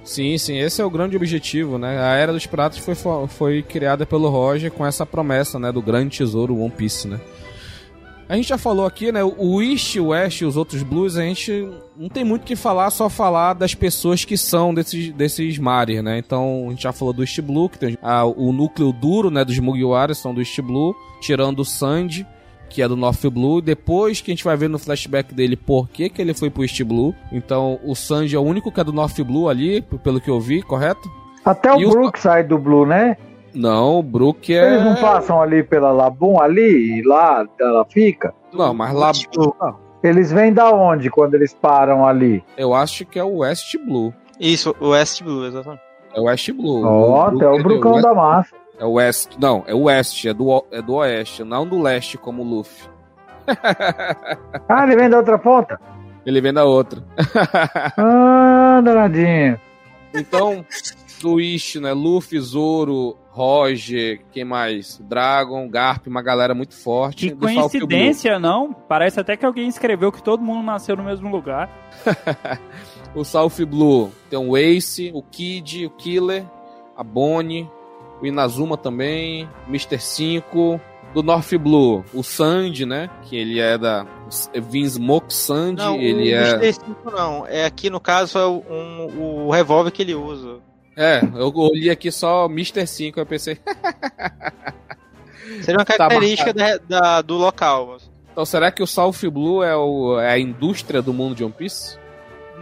Sim, sim, esse é o grande objetivo, né? A Era dos Piratas foi, fo- foi criada pelo Roger com essa promessa, né? Do grande tesouro One Piece, né? A gente já falou aqui, né? O East, o West e os outros Blues, a gente não tem muito o que falar, só falar das pessoas que são desses, desses mares, né? Então, a gente já falou do East Blue, que tem ah, o núcleo duro, né? Dos Mugiwara são do East Blue, tirando o Sandy, que é do North Blue. Depois que a gente vai ver no flashback dele por que, que ele foi pro East Blue. Então, o Sanji é o único que é do North Blue ali, pelo que eu vi, correto? Até o E o- Brook sai do Blue, né? Não, o Brook é. Eles não passam ali pela Labum ali e lá ela fica? Não, mas lá. Eles vêm da onde quando eles param ali? Eu acho que é o West Blue. Isso, o West Blue, exatamente. É o West Blue. Ó, até o Brook é Brucão West- da Massa. É o West. Não, é o West, é do, o- é do Oeste, não do Leste como o Luffy. [LAUGHS] Ah, ele vem da outra ponta? Ele vem da outra. [LAUGHS] Ah, danadinho. Então, East, né? Luffy, Zoro, Roger, quem mais? Dragon, Garp, uma galera muito forte. Que coincidência, não? Parece até que alguém escreveu que todo mundo nasceu no mesmo lugar. [LAUGHS] O South Blue tem o Ace, o Kid, o Killer, a Bonnie, o Inazuma também, Mr. 5. Do North Blue, o Sandy, né? Que ele é da Vinsmoke Sandy, Não, ele o é. Mr. 5 não. É aqui, no caso, é um, o revólver que ele usa. É, eu olhei aqui só Mr. 5, eu pensei. Seria uma [LAUGHS] Tá característica da, da- do local. Então será que o South Blue é, o- é a indústria do mundo de One Piece?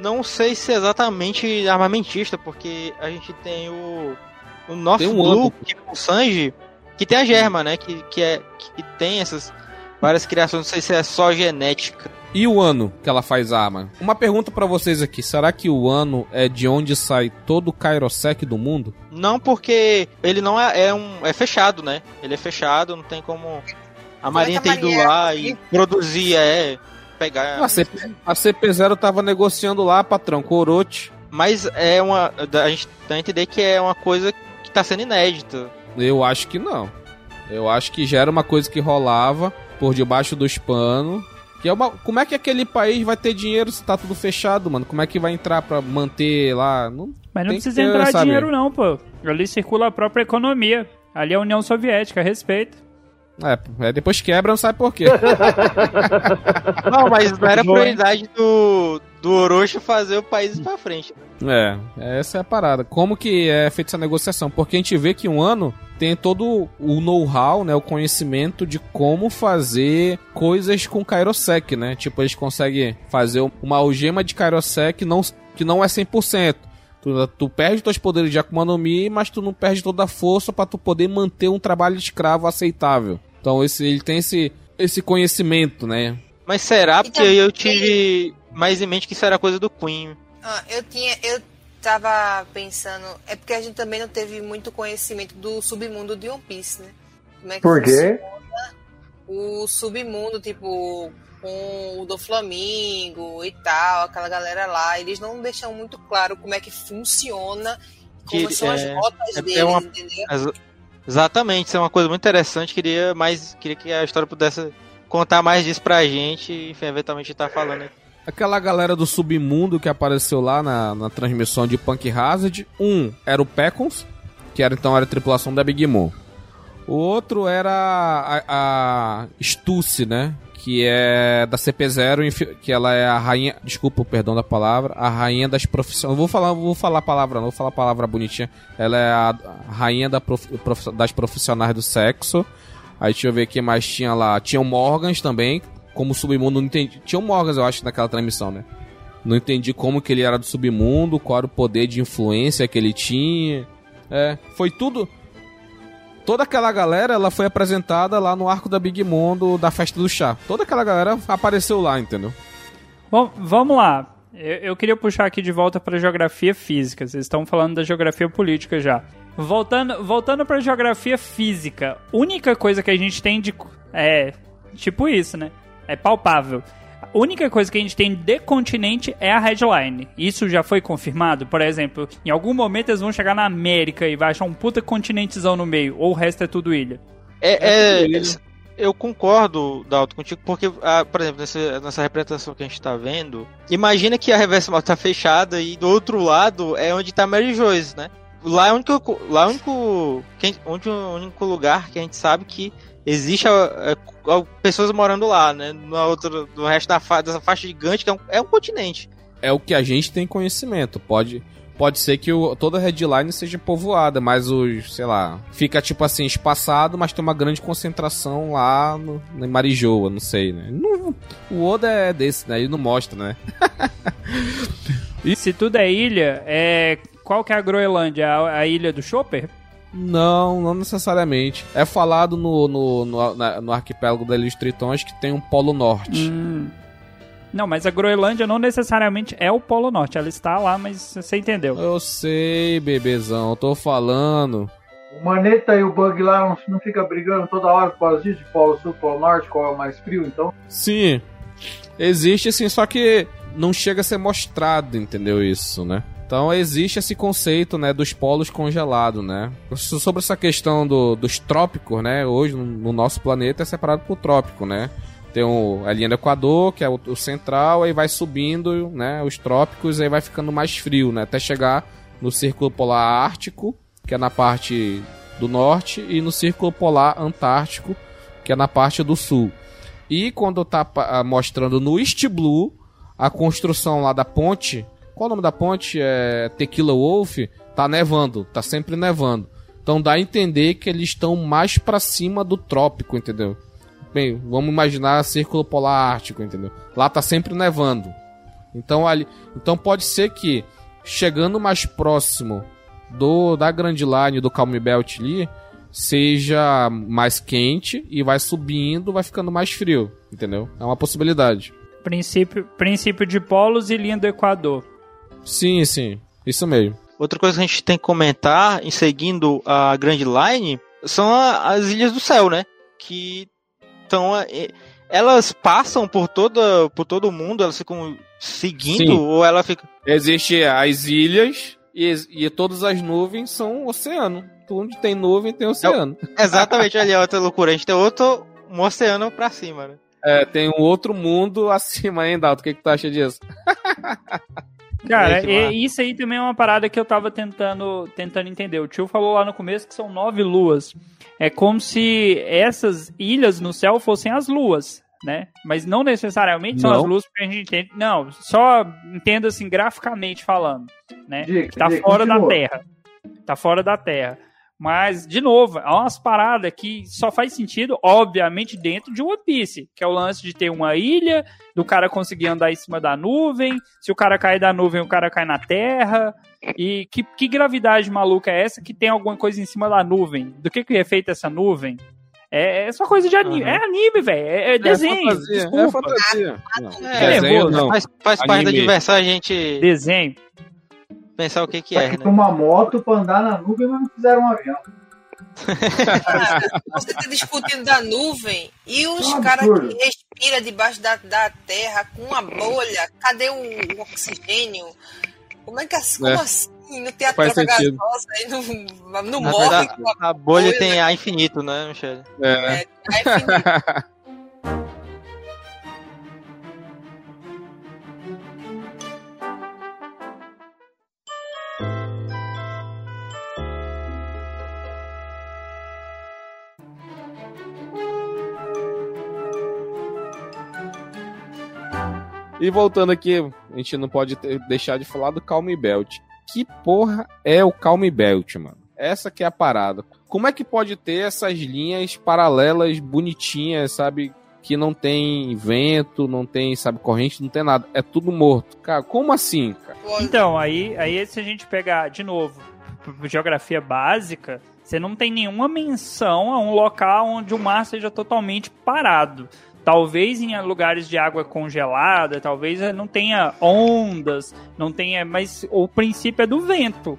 Não sei se é exatamente armamentista, porque a gente tem o, o North Tem um Blue, outro. que é o Sanji, que tem a Germa, né? Que, que, é, que tem essas várias criações, não sei se é só genética. E o ano que ela faz arma? Uma pergunta pra vocês aqui: será que o ano é de onde sai todo o Kairosek do mundo? Não porque ele não é, é um. é fechado, né? Ele é fechado, não tem como. A Marinha que a ter ido lá e produzir, é. Pegar. A, CP, a CP0 tava negociando lá, patrão, com o Orochi. Mas é uma. A gente dá a entender que é uma coisa que tá sendo inédita. Eu acho que não. Eu acho que já era uma coisa que rolava por debaixo dos panos Que é uma, como é que aquele país vai ter dinheiro se tá tudo fechado, mano? Como é que vai entrar pra manter lá? Não, Mas não precisa ter, entrar sabe? dinheiro não, pô. Ali circula a própria economia. Ali é a União Soviética, respeito. É, é, depois quebra, não sabe por quê. [LAUGHS] não, mas não era prioridade do, do Orochi fazer o país pra frente. É, essa é a parada. Como que é feita essa negociação? Porque a gente vê que um ano tem todo o know-how, né, o conhecimento de como fazer coisas com Kairosek, né? Tipo, eles conseguem fazer uma algema de Kairosek não, que não é 100%. Tu, tu perde teus poderes de Akuma no Mi, mas tu não perde toda a força para tu poder manter um trabalho escravo aceitável. Então esse, ele tem esse, esse conhecimento, né? Mas será? Porque então, eu tive mais em mente que isso era coisa do Queen. Ah, eu tinha. Eu tava pensando. É porque a gente também não teve muito conhecimento do submundo de One Piece, né? Como é que Por quê? O submundo, tipo, com o do Flamingo e tal, aquela galera lá, eles não deixam muito claro como é que funciona, como que, são é, as rotas é deles, uma, entendeu? Exatamente, isso é uma coisa muito interessante. Queria mais, queria que a história pudesse contar mais disso pra gente enfim, eventualmente tá falando aqui. Aquela galera do submundo que apareceu lá na, na transmissão de Punk Hazard. Um era o Pecons, que era então era a tripulação da Big Mom. O outro era a, a Stussy, né? que é da CP0, que ela é a rainha, desculpa o perdão da palavra, a rainha das profissões. Vou falar, vou falar a palavra, não vou falar a palavra bonitinha. Ela é a rainha da prof, prof, das profissionais do sexo. Aí deixa eu ver quem mais tinha lá. Tinha o Morgans também, como submundo, não entendi. Tinha o Morgans, eu acho, naquela transmissão, né? Não entendi como que ele era do submundo, qual era o poder de influência que ele tinha. É, foi tudo toda aquela galera ela foi apresentada lá no arco da Big Mondo da festa do chá. Toda aquela galera apareceu lá, entendeu? Bom, vamos lá. Eu, eu queria puxar aqui de volta para geografia física. Vocês estão falando da geografia política já. Voltando, voltando para geografia física, única coisa que a gente tem de é tipo isso, né? É palpável. A única coisa que a gente tem de continente é a headline. Isso já foi confirmado? Por exemplo, em algum momento eles vão chegar na América e vai achar um puta continentezão no meio, ou o resto é tudo ilha? É, é, é eu concordo, Dalton, contigo, porque, ah, por exemplo, nessa, nessa representação que a gente tá vendo, imagina que a reversa mal tá fechada e do outro lado é onde tá Mary Joyce, né? Lá é o único, lá é o único, onde, o único lugar que a gente sabe que existe a, a, a, pessoas morando lá, né? No, outro, no resto da fa dessa faixa gigante, que é um, é um, continente. É o que a gente tem conhecimento. Pode, pode ser que o, toda a headline seja povoada, mas os, sei lá, fica tipo assim, espaçado, mas tem uma grande concentração lá no, em Marijoa, não sei, né? Não, o Oda é desse, né? Ele não mostra, né? [LAUGHS] e... Se tudo é ilha, é. Qual que é a Groenlândia? A, a ilha do Chopper? Não, não necessariamente. É falado no, no, no, na, no arquipélago da Ilha dos Tritões que tem um Polo Norte. Hum. Não, mas a Groenlândia não necessariamente é o Polo Norte. Ela está lá, mas você entendeu. Eu sei, bebezão. tô falando. O Maneta e o Bug lá não, não fica brigando toda hora por causa disso? De Polo Sul, Polo Norte, qual é o mais frio, então? Sim. Existe, sim, só que não chega a ser mostrado, entendeu isso, né? Então existe esse conceito, né, dos polos congelados, né? Sobre essa questão do, dos trópicos, né? Hoje no nosso planeta é separado por trópico, né? Tem o, a linha do Equador, que é o, o, central, aí vai subindo, né? Os trópicos, aí vai ficando mais frio, né? Até chegar no Círculo Polar Ártico, que é na parte do norte, e no Círculo Polar Antártico, que é na parte do sul. E quando tá mostrando no East Blue a construção lá da ponte qual o nome da ponte? É Tequila Wolf. Tá nevando, tá sempre nevando. Então dá a entender que eles estão mais para cima do trópico, entendeu? Bem, vamos imaginar Círculo Polar Ártico, entendeu? Lá tá sempre nevando. Então ali, então pode ser que chegando mais próximo do da Grand Line do Calm Belt ali, seja mais quente e vai subindo, vai ficando mais frio, entendeu? É uma possibilidade. Princípio, princípio de polos e linha do Equador. Sim, sim. Isso mesmo. Outra coisa que a gente tem que comentar, em seguindo a Grand Line, são a, as Ilhas do Céu, né? Que estão. Elas passam por, toda, por todo o mundo, elas ficam seguindo, sim. ou ela fica. Existem as ilhas e, e todas as nuvens são oceano. Onde tem nuvem tem oceano. É, [LAUGHS] exatamente, ali é outra loucura. A gente tem outro um oceano pra cima, né? É, tem um outro mundo [LAUGHS] acima ainda, Dalton. O que, que tu acha disso? [LAUGHS] Cara, que e- isso aí também é uma parada que eu tava tentando, tentando entender. O tio falou lá no começo que são nove luas. É como se essas ilhas no céu fossem as luas, né? Mas não necessariamente são Não. as luas porque a gente entende. Não, só entenda assim graficamente falando, né? Que tá diga, fora da continua. Terra. Tá fora da Terra. Mas, de novo, é umas paradas que só faz sentido, obviamente, dentro de One Piece. Que é o lance de ter uma ilha, do cara conseguir andar em cima da nuvem. Se o cara cair da nuvem, o cara cai na terra. E que, que gravidade maluca é essa que tem alguma coisa em cima da nuvem? Do que, que é feita essa nuvem? É, é só coisa de anime. Uhum. É anime, velho. É, é desenho. É fantasia. É desculpa. fantasia. Não, É, desenho nervoso. não. Faz, faz parte da diversão a gente Desenho. Pensar o que que Tá é, né? uma moto pra andar na nuvem, mas não fizeram um avião. Cara, você tá discutindo da nuvem e os É um caras que respiram debaixo da, da terra com uma bolha. Cadê o, o oxigênio? Como é que assim? Como É. assim? Não tem a Faz troca sentido. gasosa e não, não morre verdade, com a a bolha bolha, tem ar infinito, né, Michele? É. É, aí fica- [LAUGHS] E voltando aqui, a gente não pode ter- deixar de falar do Calm Belt. Que porra é o Calm Belt, mano? Essa que é a parada. Como é que pode ter essas linhas paralelas bonitinhas, sabe? Que não tem vento, não tem, sabe, corrente, não tem nada. É tudo morto. Cara, como assim, cara? Então, aí, aí se a gente pegar, de novo, geografia básica, você não tem nenhuma menção a um local onde o mar seja totalmente parado. Talvez em lugares de água congelada, talvez eh, não tenha ondas, não tenha, mas o princípio é do vento.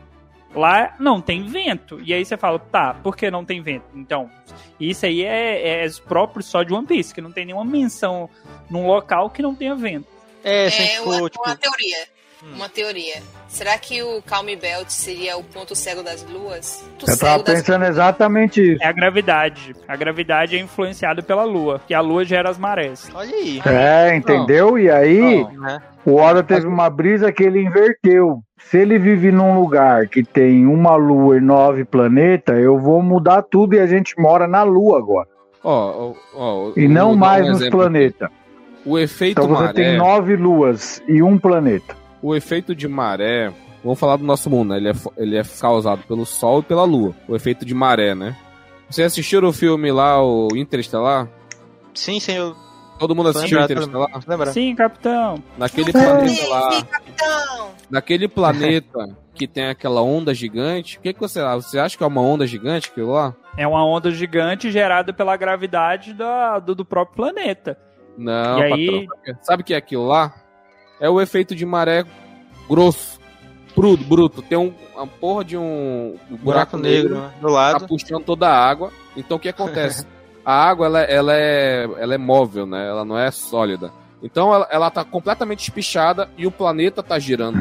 Lá não tem vento. E aí você fala, tá, por que não tem vento? Então, isso aí é, é próprio só de One Piece, que não tem nenhuma menção num local que não tenha vento. É, se a gente É uma, for, tipo, uma teoria. Hum. Uma teoria. Será que o Calm Belt seria o ponto cego das luas? Ponto Eu tava cego das pensando exatamente isso. É a gravidade. A gravidade é influenciada pela Lua, que a Lua gera as marés. olha aí. É, entendeu? E aí, Não. Né? o Oda teve uma brisa que ele inverteu. Se ele vive num lugar que tem uma lua e nove planetas, eu vou mudar tudo e a gente mora na lua agora. Ó, ó, ó, E não mais um nos planetas. O efeito Então você maré. tem nove luas e um planeta. O efeito de maré. Vamos falar do nosso mundo, né? Ele é, ele é causado pelo Sol e pela Lua. O efeito de maré, né? Vocês assistiram o filme lá, o Interestelar? Sim, sim, eu Todo mundo assistiu o Interestelar? Sim, capitão. Naquele planeta lá. Sim, capitão! Naquele planeta que tem aquela onda gigante. O que, que você acha? Você acha que é uma onda gigante aquilo lá? É uma onda gigante gerada pela gravidade da- do, do próprio planeta. Não, E aí- patrão. Sabe o que é aquilo lá? É o efeito de maré grosso. Bruto, bruto. Tem um, uma porra de um Buraco negro né, do tá lado. puxando toda a água. Então o que acontece? [LAUGHS] a água ela, ela, é, ela é móvel, né? Ela não é sólida. Então ela, ela tá completamente espichada e o planeta tá girando.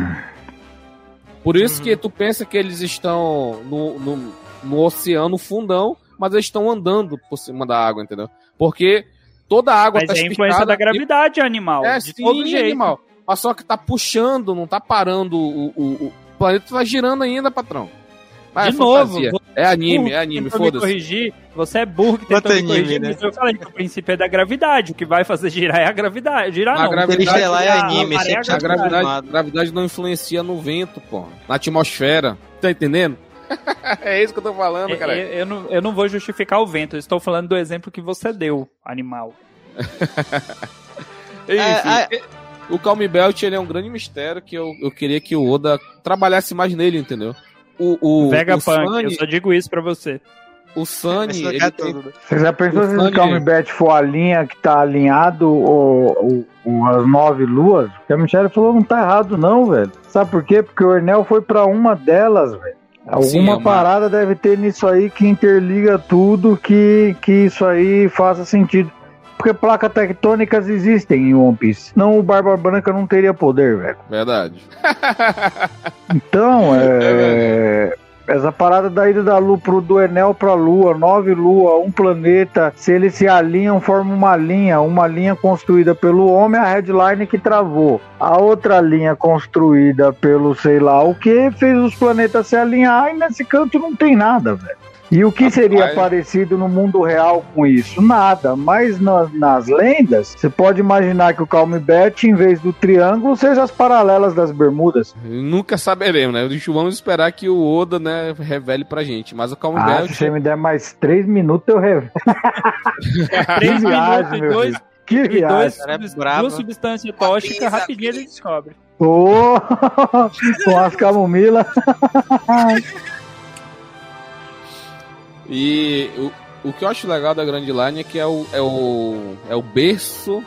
Por isso Uhum. que tu pensa que eles estão no, no, no oceano fundão, mas eles estão andando por cima da água, entendeu? Porque toda a água Mas tá é a influência da e- gravidade animal. é, de sim, todo jeito. animal. Mas só que tá puxando, não tá parando. O, o, o planeta tá girando ainda, patrão. Mas De é novo, É anime, é anime, foda-se. corrigir. Você é burro que tentou me anime, corrigir. né? Eu falei que o princípio é da gravidade. O que vai fazer girar é a gravidade. Girar A não. gravidade- é a- anime, a é a A gravidade. gravidade, a gravidade não influencia no vento, pô. Na atmosfera. Tá entendendo? [LAUGHS] é isso que eu tô falando, Eu, cara. eu- eu não, eu não vou justificar o vento, eu estou falando do exemplo que você deu, animal. [LAUGHS] Enfim, É, o Calm Belt ele é um grande mistério que eu, eu queria que o Oda trabalhasse mais nele, entendeu? O, o, Vegapunk, o eu Sunny, só digo isso pra você. o Sunny, ele tem-? Você já pensou O se o Sunny- Calm Bet for a linha que tá alinhado ou, as nove luas? Porque a Michelle falou não tá errado não, velho. Sabe por quê? Porque o Ernel foi pra uma delas, velho. Alguma Sim, é uma- parada deve ter nisso aí que interliga tudo, que, que isso aí faça sentido. Porque placas tectônicas existem em One Piece. Não, o Barba Branca não teria poder, velho. Verdade. [LAUGHS] Então, é. Essa parada da ida da Lua pro do Enel pra Lua, nove Lua, um planeta, se eles se alinham, formam uma linha, uma linha construída pelo homem, a headline que travou. A outra linha construída pelo sei lá o que fez os planetas se alinhar e nesse canto não tem nada, velho. E o que Rapaz. seria parecido no mundo real com isso? Nada. Mas na- nas lendas, você pode imaginar que o Calm Bet, em vez do triângulo, seja as paralelas das Bermudas. Nunca saberemos, né? Vamos esperar que o Oda, né, revele pra gente. Mas o Calm Ah, se você me der mais três minutos, eu revelo. [LAUGHS] Três viagem, minutos e dois. Que e viagem. dois, Cara, é brabo. duas substâncias tóxicas, rapidinho ele descobre. Ô, [LAUGHS] com as camomila. [LAUGHS] E o, o que eu acho legal da Grand Line é que é o, é o, é o berço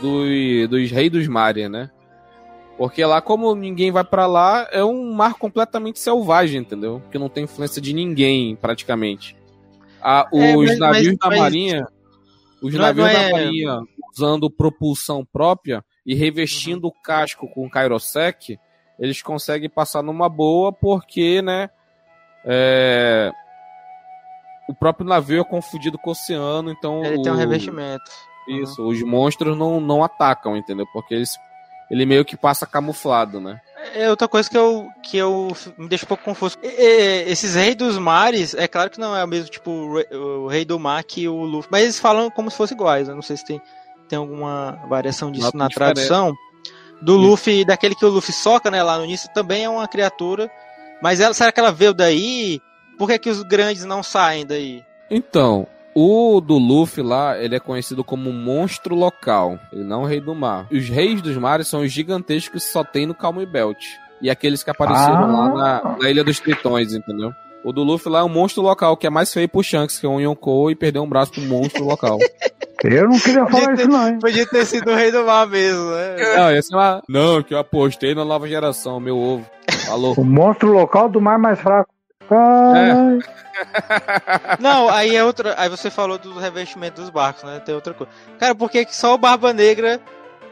do, dos reis dos mares, né? Porque lá, como ninguém vai pra lá, é um mar completamente selvagem, entendeu? Que não tem influência de ninguém, praticamente. Ah, os É, mas- navios mas- da mas- marinha, os Não- navios não da é- marinha usando propulsão própria e revestindo o casco com Kairosek, eles conseguem passar numa boa porque, né, é, o próprio navio é confundido com o oceano, então Ele tem um o- revestimento. Isso, os monstros não, não atacam, entendeu? Porque eles, ele meio que passa camuflado, né? É outra coisa que eu, que eu me deixa um pouco confuso. E- e- esses reis dos mares, é claro que não é o mesmo tipo o rei, o do mar que o Luffy, mas eles falam como se fossem iguais. Eu não sei se tem, tem alguma variação disso Nota na diferente. tradução. Do Luffy, daquele que o Luffy soca, né, lá no início, também é uma criatura. Mas ela, será que ela veio daí? Por que, que os grandes não saem daí? Então, o do Luffy lá, ele é conhecido como um monstro local. Ele não é o rei do mar. Os reis dos mares são os gigantescos que só tem no Calm Belt. E aqueles que apareceram Ah. lá na, na Ilha dos Tritões, entendeu? O do Luffy lá é um monstro local, que é mais feio pro Shanks, que é um Yonkou, e perdeu um braço pro monstro local. [LAUGHS] Eu não queria falar isso, não, hein? Podia ter sido o rei do mar mesmo, né? [LAUGHS] não, esse é uma... Não, que eu apostei na nova geração, meu ovo. Falou. O monstro local do mar mais fraco. Ai, [LAUGHS] Não, aí é outra. Aí você falou do revestimento dos barcos, né? Tem outra coisa. Cara, por que só o Barba Negra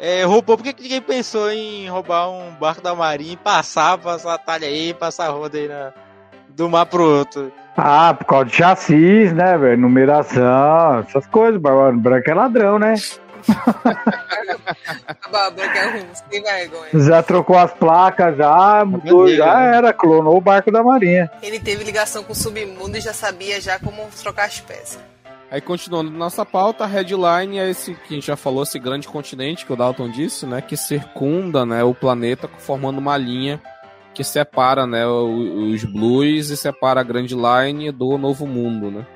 é, roubou? Por que, que ninguém pensou em roubar um barco da marinha e passar, passar a talha aí, passar a roda aí na, do mar pro outro? Ah, por causa de chassis, né, velho? Numeração, essas coisas. Barba Branca é ladrão, né? [LAUGHS] É ruim, sem vergonha. Já trocou as placas, já mudou, bandeira, já né? era, clonou o barco da marinha. Ele teve ligação com o submundo e já sabia já como trocar as peças. Aí continuando nossa pauta, a headline é esse que a gente já falou, esse grande continente que o Dalton disse, né, que circunda, né, o planeta formando uma linha que separa, né, os Blues e separa a Grand Line do Novo Mundo, né?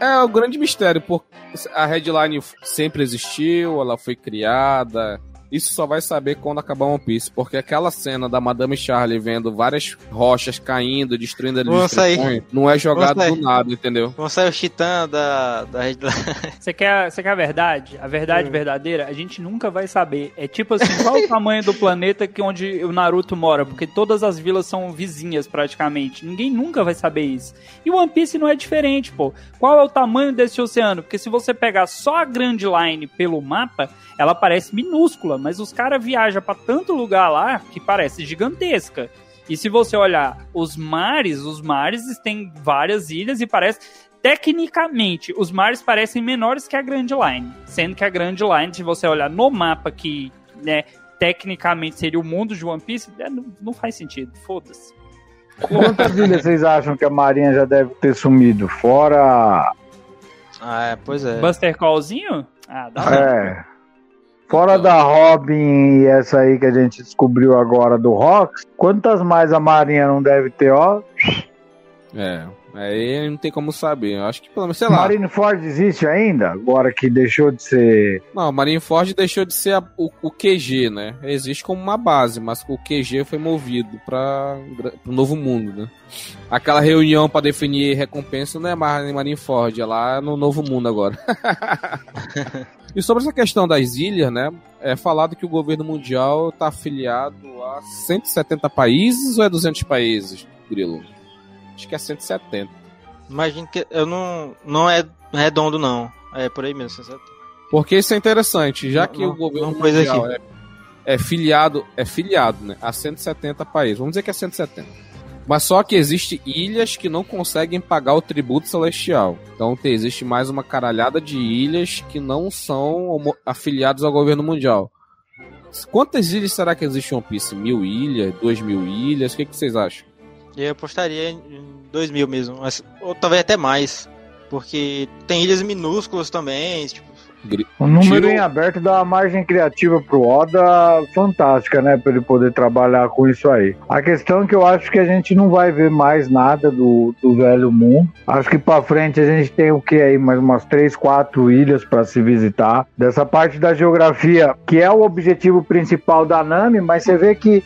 É o grande mistério, porque a headline sempre existiu, ela foi criada. Isso só vai saber quando acabar One Piece, porque aquela cena da Madame Charlie vendo várias rochas caindo, destruindo ali não é jogado do nada, entendeu? Vamos sair os titãs da, da. [LAUGHS] Você quer, você quer a verdade? A verdade verdadeira? A gente nunca vai saber. É tipo assim, qual o tamanho do planeta que onde o Naruto mora? Porque todas as vilas são vizinhas praticamente. Ninguém nunca vai saber isso. E o One Piece não é diferente, pô. Qual é o tamanho desse oceano? Porque se você pegar só a Grand Line pelo mapa, ela parece minúscula, mas os caras viajam pra tanto lugar lá que parece gigantesca. E se você olhar os mares, os mares têm várias ilhas e parece tecnicamente, os mares parecem menores que a Grand Line. Sendo que a Grand Line, se você olhar no mapa que, né, tecnicamente seria o mundo de One Piece, é, não, não faz sentido. Foda-se. Quantas ilhas vocês acham que a marinha já deve ter sumido? Fora. Ah, é, pois é. Buster Callzinho? Ah, dá. É. Fora da Robin e essa aí que a gente descobriu agora do Rox, quantas mais a marinha não deve ter, ó? É, aí não tem como saber. Eu acho que pelo menos, sei lá. Marineford existe ainda? Agora que deixou de ser. Não, Marineford deixou de ser a- o, o QG, né? Existe como uma base, mas o QG foi movido para o novo mundo, né? Aquela reunião para definir recompensa não é mais em Marineford, é lá no novo mundo agora. [LAUGHS] e sobre essa questão das ilhas, né? É falado que o governo mundial está afiliado a 170 países ou é 200 países, Grilo? Acho que é 170. Imagino que eu não, não é redondo, não. É por aí mesmo, você sabe? Porque isso é interessante, já Não, que não, o governo mundial é, é filiado, é filiado, né, a 170 países. Vamos dizer que é 170. Mas só que existe ilhas que não conseguem pagar o tributo celestial. Então tem, existe mais uma caralhada de ilhas que não são afiliadas ao governo mundial. Quantas ilhas será que existe One Piece? Mil ilhas? Dois mil ilhas? O que, que vocês acham? Eu apostaria em dois mil mesmo, mas, ou talvez até mais. Porque tem ilhas minúsculas também, tipo, o número em aberto dá uma margem criativa pro Oda fantástica, né? Pra ele poder trabalhar com isso aí. A questão é que eu acho que a gente não vai ver mais nada do, do velho mundo. Acho que pra frente a gente tem o que aí? Mais umas três, quatro ilhas para se visitar. Dessa parte da geografia, que é o objetivo principal da Nami, mas você vê que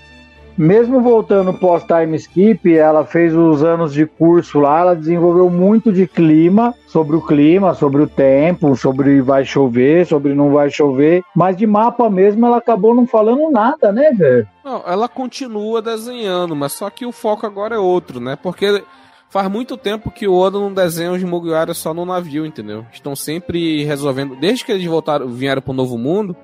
mesmo voltando pós-time skip, ela fez os anos de curso lá, ela desenvolveu muito de clima, sobre o clima, sobre o tempo, sobre vai chover, sobre não vai chover, mas de mapa mesmo ela acabou não falando nada, né, velho? Não, ela continua desenhando, mas só que o foco agora é outro, né? Porque faz muito tempo que o Oda não desenha os Mugiwara só no navio, entendeu? Estão sempre resolvendo, desde que eles voltaram, vieram pro Novo Mundo,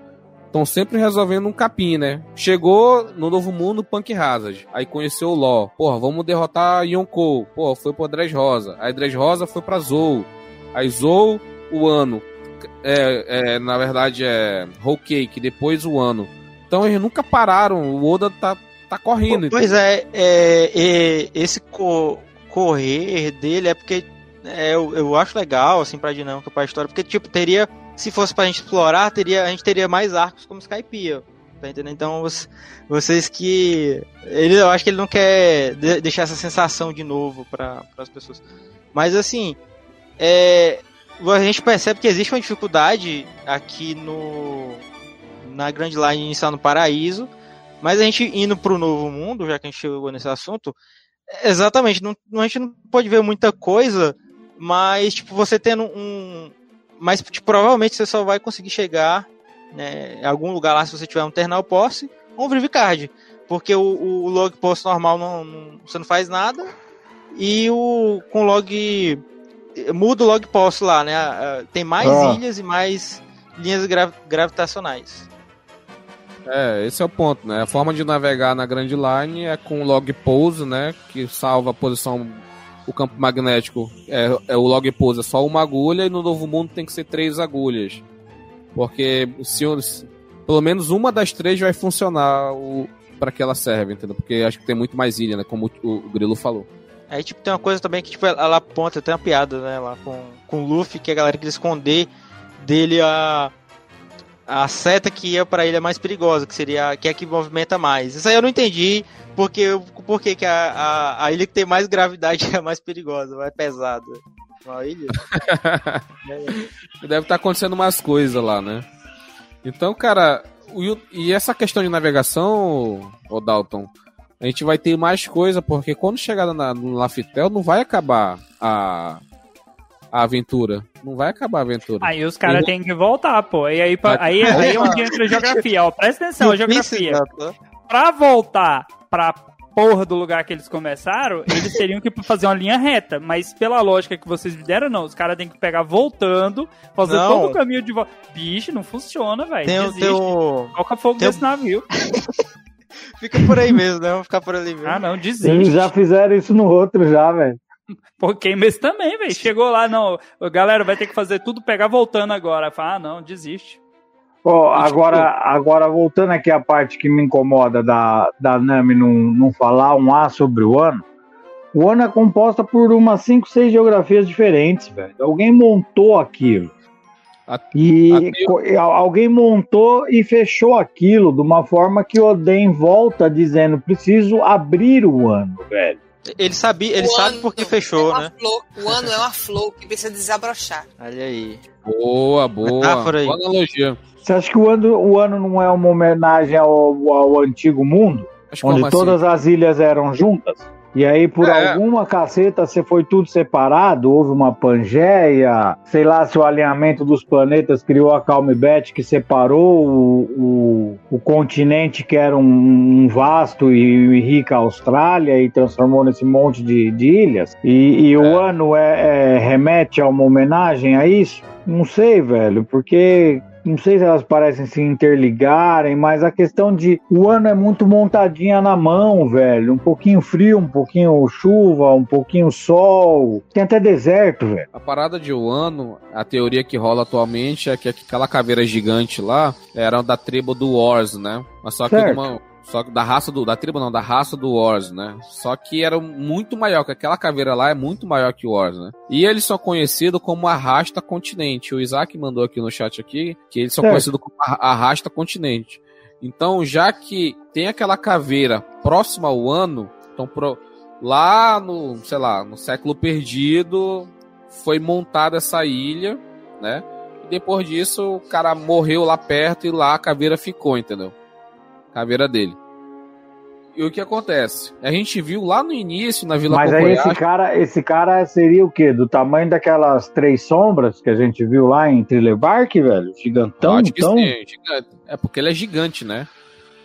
estão sempre resolvendo um capim, né? Chegou no Novo Mundo Punk Hazard, aí conheceu o Ló. Porra, vamos derrotar Yonkou. Porra, foi pro Dres Rosa. Aí Dres Rosa foi pra Zou. Aí Zou, o Ano. É, é, na verdade é Whole Cake, depois o Ano. Então eles nunca pararam. O Oda tá, tá correndo. Pois é, é, é esse co correr dele é porque é, eu, eu acho legal, assim, pra dinâmica, pra história, porque, tipo, teria se fosse pra gente explorar, teria, a gente teria mais arcos como Skypiea. Tá entendendo? Então, vocês que. Ele, eu acho que ele não quer deixar essa sensação de novo para as pessoas. Mas, assim. É, a gente percebe que existe uma dificuldade aqui no. Na Grand Line inicial no Paraíso. Mas a gente indo pro Novo Mundo, já que a gente chegou nesse assunto. Exatamente, não, a gente não pode ver muita coisa. Mas, tipo, você tendo um, mas tipo, provavelmente você só vai conseguir chegar né, em algum lugar lá se você tiver um terminal posse ou um Vivicard. Porque o, o log post normal não, não, você não faz nada. E o com log. Muda o log post lá, né? Tem mais ah. ilhas e mais linhas grav gravitacionais. É, esse é o ponto, né? A forma de navegar na Grand Line é com log pose, né? Que salva a posição o campo magnético é, é o log pose é só uma agulha e no novo mundo tem que ser três agulhas. Porque se, pelo menos uma das três vai funcionar para que ela serve, entendeu? Porque acho que tem muito mais ilha, né? Como o, o Grilo falou. Aí, tipo, tem uma coisa também que, tipo, ela aponta, tem uma piada, né, lá com, com o Luffy, que a galera queria esconder dele a, a seta que ia para a ilha mais perigosa, que seria que é a que movimenta mais. Isso aí eu não entendi porque, porque que a, a, a ilha que tem mais gravidade [LAUGHS] é mais perigosa, mais pesada. Uma ilha? [LAUGHS] Deve estar tá acontecendo umas coisas lá, né? Então, cara, o, e essa questão de navegação, o Dalton, a gente vai ter mais coisa, porque quando chegar na, no Laftel não vai acabar a, a aventura. Não vai acabar a aventura. Aí os caras têm que voltar, pô. E aí, pra, aí, aí, aí é onde entra a geografia, ó. Presta atenção, a geografia. Pra voltar pra porra do lugar que eles começaram, eles teriam que fazer uma linha reta. Mas pela lógica que vocês me deram, não. Os caras têm que pegar voltando, fazer não. todo o caminho de volta. Bicho, não funciona, velho. Tem o teu. Coloca fogo tem desse navio. [LAUGHS] Fica por aí mesmo, né? Vamos ficar por ali mesmo. Ah, não, desiste. Eles já fizeram isso no outro já, velho. [LAUGHS] Pô, Queimes também, velho. Chegou lá, não. Galera, vai ter que fazer tudo pegar voltando agora. Fala, ah, não, desiste. Oh, agora, agora, voltando aqui a parte que me incomoda da, da Nami não, não falar um A sobre o ano. O ano é composta por umas 5, 6 geografias diferentes, velho. Alguém montou aquilo. E alguém montou e fechou aquilo de uma forma que o Oden volta dizendo: preciso abrir o ano, velho. Ele sabia, ele o sabe porque fechou, é né? Flor, o ano é uma flor que precisa desabrochar. Olha aí. Boa, boa. Metáfora aí. Boa analogia. Você acha que o ano, o ano não é uma homenagem ao, ao antigo mundo? onde assim? todas as ilhas eram juntas? E aí, por é. alguma caceta, você foi tudo separado, houve uma Pangeia, sei lá se o alinhamento dos planetas criou a Calmebet que separou o, o, o, continente que era um, um vasto e, e, rica Austrália e transformou nesse monte de, de ilhas. E, e é. o ano é, é, remete a uma homenagem a isso? Não sei, velho, porque não sei se elas parecem se interligarem, mas a questão de o ano é muito montadinha na mão, velho. Um pouquinho frio, um pouquinho chuva, um pouquinho sol. Tem até deserto, velho. A parada de Wano, a teoria que rola atualmente é que aquela caveira gigante lá era da tribo do Wars, né? Mas só que Certo. uma, só que da raça do da tribo não, da raça do Wars, né? Só que era muito maior, que aquela caveira lá é muito maior que o Wars, né? E eles são conhecidos como Arrasta Continente. O Isaac mandou aqui no chat aqui que eles são Certo. conhecidos como Arra- Arrasta Continente. Então, já que tem aquela caveira próxima ao ano, então pro, lá no, sei lá, no século perdido, foi montada essa ilha, né? E depois disso, o cara morreu lá perto e lá a caveira ficou, entendeu? Caveira dele. E o que acontece? A gente viu lá no início, na Vila Mas aí esse cara, esse cara seria o quê? Do tamanho daquelas três sombras que a gente viu lá em Trilebark, velho? Gigantão, que então? sim, gigante. É porque ele é gigante, né?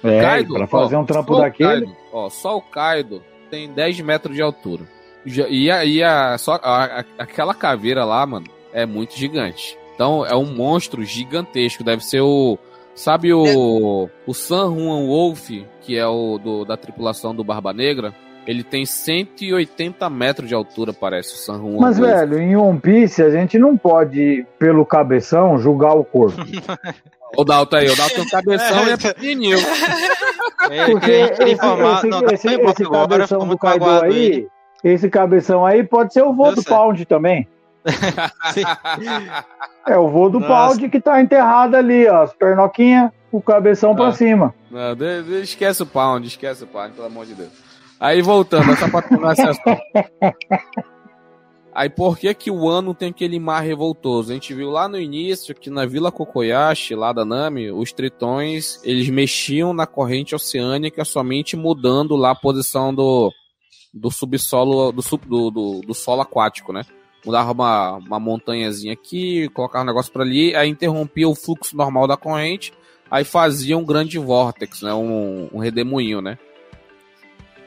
É, Kaido, pra fazer ó, um trampo daquele. Kaido, ó, só o Kaido tem 10 metros de altura. E, a, e a, só, a- aquela caveira lá, mano, é muito gigante. Então é um monstro gigantesco. Deve ser o. Sabe o. O San Juan Wolf, que é o do, da tripulação do Barba Negra? Ele tem 180 metros de altura, parece, o San Juan Mas, Wolf. velho, em One Piece a gente não pode, pelo cabeção, julgar o corpo. O Dalton aí, o Dalton tem cabeção e [LAUGHS] é pequenininho. É, Porque que a gente esse, informar. não, cabeção do Kaido aí, ele. esse cabeção aí pode ser o voo do. Pound também. É o voo do Nossa. Pound que tá enterrado ali, ó. As pernoquinhas, o cabeção pra Ah. cima. Não, de- de- esquece o pound, esquece o pound, pelo amor de Deus. Aí voltando, é só pra esse assunto. Aí por que que o ano tem aquele mar revoltoso? A gente viu lá no início que na Vila Kokoyashi, lá da Nami, os tritões, eles mexiam na corrente oceânica somente mudando lá a posição do, do subsolo, do, do, do, do solo aquático, né? Mudava uma, uma montanhazinha aqui, colocava um negócio pra ali, aí interrompia o fluxo normal da corrente, aí fazia um grande vórtex, né? Um, um redemoinho, né?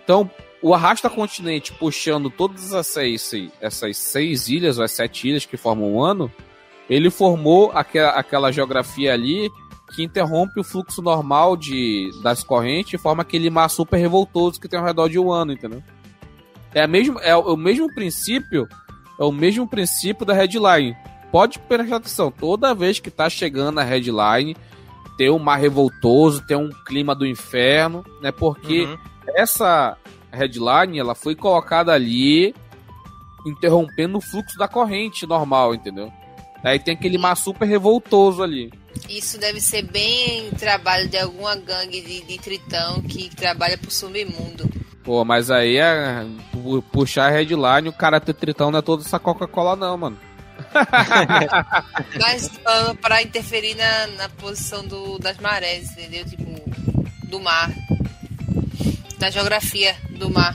Então, o arrasta continente puxando todas essas seis, essas seis ilhas, ou as sete ilhas que formam o ano, ele formou aquela, aquela geografia ali que interrompe o fluxo normal de, das correntes e forma aquele mar super revoltoso que tem ao redor de um ano, entendeu? É, a mesmo, é o mesmo princípio, é o mesmo princípio da headline. Pode prestar atenção, toda vez que tá chegando a headline, tem um mar revoltoso, tem um clima do inferno, né? Porque Uhum. essa headline ela foi colocada ali interrompendo o fluxo da corrente normal, entendeu? Aí tem aquele mar super revoltoso ali. Isso deve ser bem trabalho de alguma gangue de, de tritão que trabalha pro submundo. Pô, mas aí é pu- puxar a headline, o cara ter tritão não é toda essa Coca-Cola não, mano. [LAUGHS] Mas ah, pra interferir na, na posição do, das marés, entendeu? Tipo, do mar. Da geografia do mar.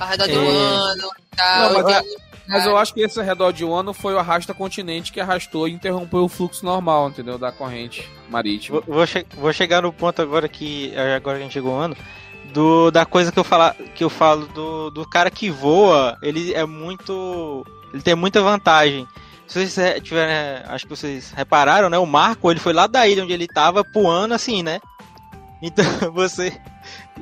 Ao redor do É. ano e tal. Não, mas Tem- Mas eu acho que esse redor de um ano foi o arrasta continente que arrastou e interrompeu o fluxo normal, entendeu? Da corrente marítima. Vou, vou che- vou chegar no ponto agora que agora que a gente chegou ano do da coisa que eu falar que eu falo do, do cara que voa, ele é muito ele tem muita vantagem. Se vocês eh, tiverem, eh, acho que vocês repararam, né? O Marco, ele foi lá da ilha onde ele tava voando assim, né? Então [LAUGHS] você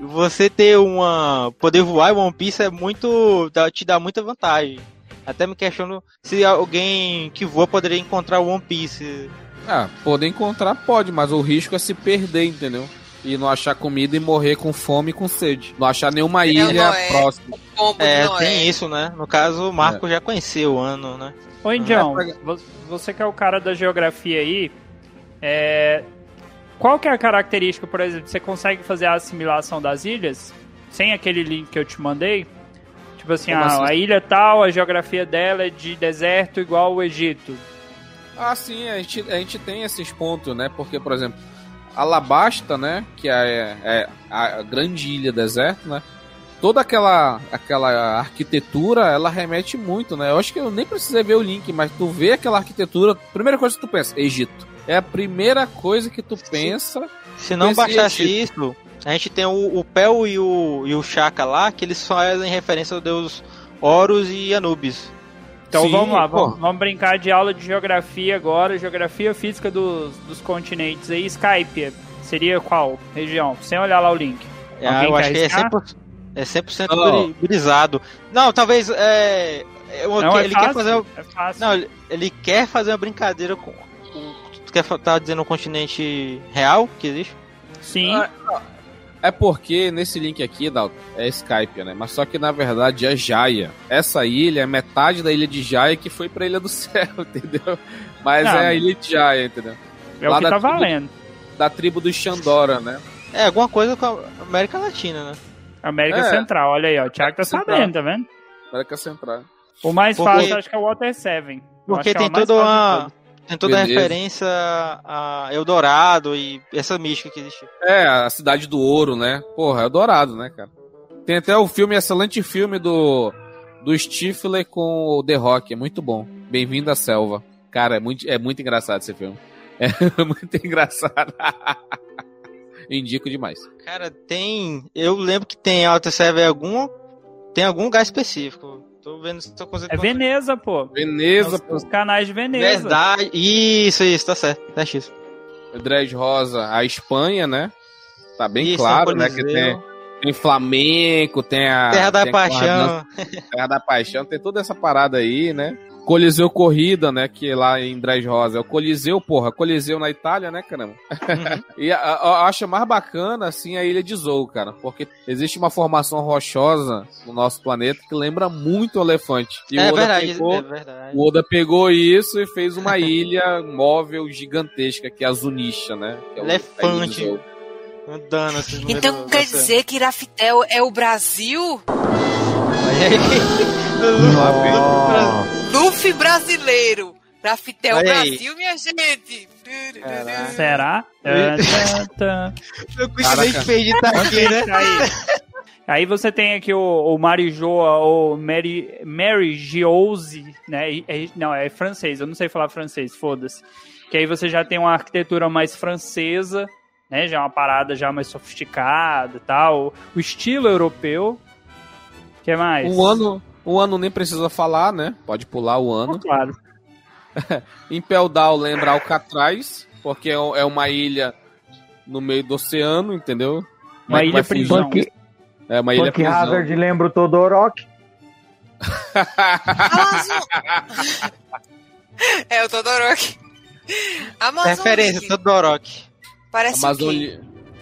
você ter uma poder voar em One Piece é muito te dá muita vantagem. Até me questiono se alguém que voa poderia encontrar o One Piece. Ah, poder encontrar pode, mas o risco é se perder, entendeu? E não achar comida e morrer com fome e com sede. Não achar nenhuma ilha não é. próxima. É, tem é. isso, né? No caso, o Marco já conheceu o ano, né? Ô, Indião, É, vo- você que é o cara da geografia aí, é... qual que é a característica, por exemplo, você consegue fazer a assimilação das ilhas sem aquele link que eu te mandei? Tipo assim, ah, assim? a ilha tal, a geografia dela é de deserto igual o Egito. Ah, sim, a gente, a gente tem esses pontos, né? Porque, por exemplo, Alabasta, né? Que é, é a grande ilha deserto, né? Toda aquela, aquela arquitetura, ela remete muito, né? Eu acho que eu nem precisei ver o link, mas tu vê aquela arquitetura, primeira coisa que tu pensa, Egito. É a primeira coisa que tu pensa. Se não Esse bastasse Egito. isso, a gente tem o, o Pel e o, e o Shaka lá, que eles fazem referência ao deus Horus e Anubis. Então Sim, vamos lá, vamos, vamos brincar de aula de geografia agora. Geografia física dos, dos continentes aí. Skype, seria qual região? Sem olhar lá o link. É, eu quer acho que é arriscar? 100%, é 100% Não. guri- gurizado. Não, talvez. É, é, o- Não, é ele quer fácil, fazer. é fácil. Não, ele, quer fazer uma brincadeira com. com tu quer tá dizendo um continente real que existe? Sim, Ah, É porque nesse link aqui, Dalton, é Skype, né? Mas só que na verdade é Jaya. Essa ilha é metade da ilha de Jaya que foi pra Ilha do [LAUGHS] Céu, entendeu? Mas Não, é a ilha de Jaya, entendeu? é o lá que da tá tribo- valendo. Da tribo dos Xandora, né? É, alguma coisa com a América Latina, né? América É. Central, olha aí, ó. O Thiago tá Central. sabendo, tá vendo? América Central. O mais Porque- fácil acho que é o Water 7. Eu Porque que é tem o toda uma. Tem toda a Beleza. referência a Eldorado e essa mística que existe. É, a cidade do ouro, né? Porra, é dourado, né, cara? Tem até o filme, excelente filme do, do Stifler com o The Rock. É muito bom. Bem-vindo à selva. Cara, é muito, é muito engraçado esse filme. [LAUGHS] É muito engraçado. [LAUGHS] Indico demais. Cara, tem. Eu lembro que tem Alta Serva em algum. Tem algum lugar específico. Tô vendo se tô conseguindo. É Veneza, pô. Veneza, Os, pô. os canais de Veneza. Verdade. Isso, isso, tá certo. Tá isso. Dread Rosa, a Espanha, né? Tá bem Isso, claro, né? Que tem, tem Flamengo, tem a. Terra da Paixão. Terra da Paixão, tem toda essa parada aí, né? Coliseu Corrida, né? Que é lá em Dres Rosa. É o Coliseu, porra. Coliseu na Itália, né, caramba? [LAUGHS] e a- a- eu acho mais bacana, assim, a ilha de Zou, cara. Porque existe uma formação rochosa no nosso planeta que lembra muito o elefante. E o é Oda verdade, pegou- é verdade. o Oda pegou isso e fez uma ilha [LAUGHS] móvel gigantesca, que é a Zunisha, né? É o- Elefante. Andando assim Então quer dizer que Iraftel é o Brasil? [LAUGHS] Nossa. Luffy brasileiro. Olha aí. Brasil, minha gente. Caraca. Será? [LAUGHS] Eu- Tá, tá. Fez de estar aqui, né? Aí, aí você tem aqui o, o Marijoa, ou Mary, Mary Giose, né? É- não, é francês, eu não sei falar francês, foda-se. Que aí você já tem uma arquitetura mais francesa, né? Já é uma parada já mais sofisticada e tal. O estilo europeu. O que mais? O ano, o ano nem precisa falar, né? Pode pular o ano. Claro. [LAUGHS] Impel Down lembra Alcatraz, porque é é uma ilha no meio do oceano, entendeu? Uma ilha prisão. Punk, É uma ilha Punk prisão. Hazard lembra o Todoroki. [LAUGHS] Amazon... é o Todoroki. Amazon Referência, Lily. Todoroki. Parece o Amazon...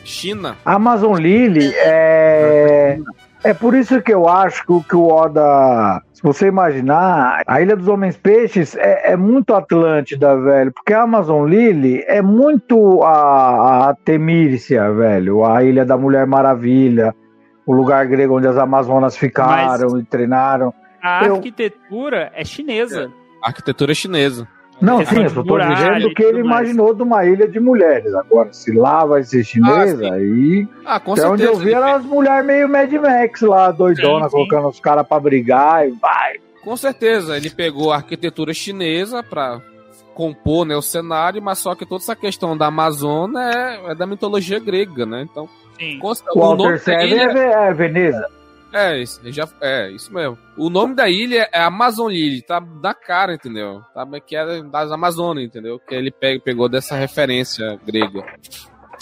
China. Amazon Lily é. É por isso que eu acho que, o- que o Oda. Se você imaginar, a Ilha dos Homens Peixes é, é muito Atlântida, velho. Porque a Amazon Lily é muito a, a Temícia, velho. A Ilha da Mulher Maravilha. O lugar grego onde as Amazonas ficaram e treinaram. A Eu- arquitetura é chinesa. Arquitetura chinesa. Não, sim, eu de só tô muralha dizendo que ele mais. imaginou de uma ilha de mulheres. Agora, se lá vai ser chinesa, sim. aí Ah, com Até certeza. onde eu vi eram as mulheres meio Mad Max lá, doidona, Sim, sim. colocando os caras pra brigar e vai. Com certeza, ele pegou a arquitetura chinesa pra compor né, o cenário, mas só que toda essa questão da Amazônia é, é da mitologia grega, né? Então, Sim. com- O o Walter Seven ilha é, é Veneza. É, isso, já, é isso mesmo. O nome da ilha é Amazon Lily, tá na cara, entendeu? Tá, que é das Amazonas, entendeu? Que ele pega, pegou dessa referência grega.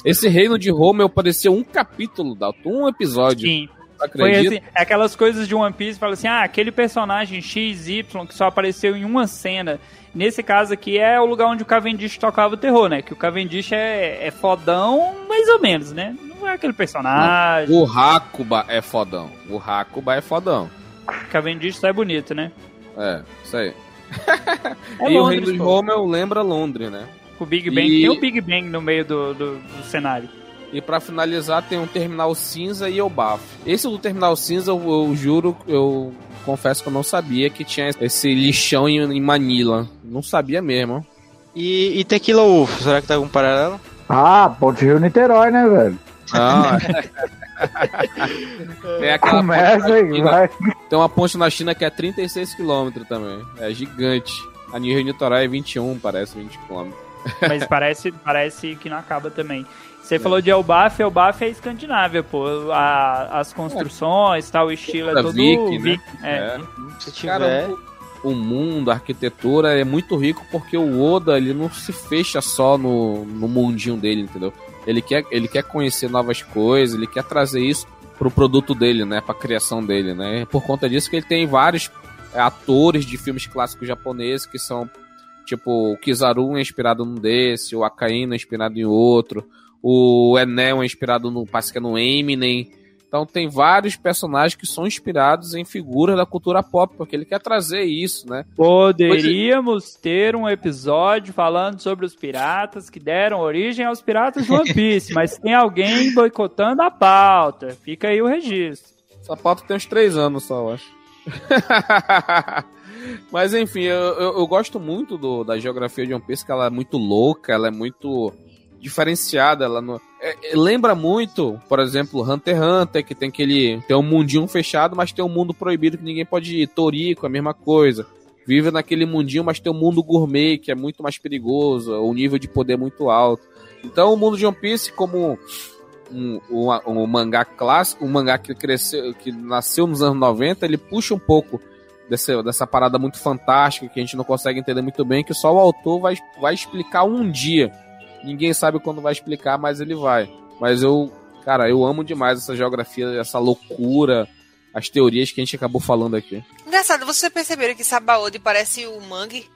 Esse reino de Roma pareceu um capítulo, Dalton, um episódio. Sim. Foi Acredita? assim, aquelas coisas de One Piece, fala assim, ah, aquele personagem XY que só apareceu em uma cena. Nesse caso aqui é o lugar onde o Cavendish tocava o terror, né? Que o Cavendish é, é fodão, mais ou menos, né? Não é aquele personagem. O Hakuba é fodão. O Hakuba é fodão. O Cavendish só é bonito, né? É, isso aí. [LAUGHS] É e o Londres, reino de pô. Roma lembra Londres, né? O Big Bang. E- Tem o Big Bang no meio do, do, do cenário. E pra finalizar tem um terminal cinza e o bafo. Esse do terminal cinza eu, eu juro, eu confesso que eu não sabia que tinha esse lixão em, em Manila. Não sabia mesmo. E, e Tequila Wolf, será que tá algum paralelo? Ah, Ponte Rio Niterói, né, velho? Ah, tem aquela ponte Começa aí, China- vai. Tem uma ponte na China que é 36 km também. É gigante. A Rio Niterói é 21, parece 20 km. Mas parece, parece que não acaba também. Você falou de Elbaf, Elbaf é Escandinávia, pô. A- as construções, tal, o estilo é todo Viking, né? Viking, é. É. Se tiver. Cara, o, o mundo, a arquitetura é muito rico porque o Oda ele não se fecha só no, no mundinho dele, entendeu? Ele quer, ele quer conhecer novas coisas, ele quer trazer isso pro produto dele, né? Pra criação dele, né? Por conta disso que ele tem vários é, atores de filmes clássicos japoneses que são tipo o Kizaru é inspirado num desse, o Akainu é inspirado em outro, o Enel é inspirado no, parece que é no Eminem. Então tem vários personagens que são inspirados em figuras da cultura pop, porque ele quer trazer isso, né? Poderíamos ter um episódio falando sobre os piratas que deram origem aos piratas de One Piece, mas tem alguém boicotando a pauta. Fica aí o registro. Essa pauta tem uns três anos só, eu acho. [LAUGHS] mas enfim, eu, eu, eu gosto muito do, da geografia de One Piece, que ela é muito louca, ela é muito diferenciada. Ela não... É, é, lembra muito, por exemplo, Hunter x Hunter, que tem aquele. Tem um mundinho fechado, mas tem um mundo proibido que ninguém pode ir. Torico, a mesma coisa. Vive naquele mundinho, mas tem um mundo gourmet, que é muito mais perigoso, o nível de poder é muito alto. Então o mundo de One Piece, como um, um, um, mangá clássico, um mangá que cresceu, que nasceu nos anos 90, ele puxa um pouco dessa, dessa parada muito fantástica que a gente não consegue entender muito bem, que só o autor vai, vai explicar um dia. Ninguém sabe quando vai explicar, mas ele vai. Mas eu, cara, eu amo demais essa geografia, essa loucura, as teorias que a gente acabou falando aqui. Engraçado, vocês perceberam que Sabaody parece o mangue?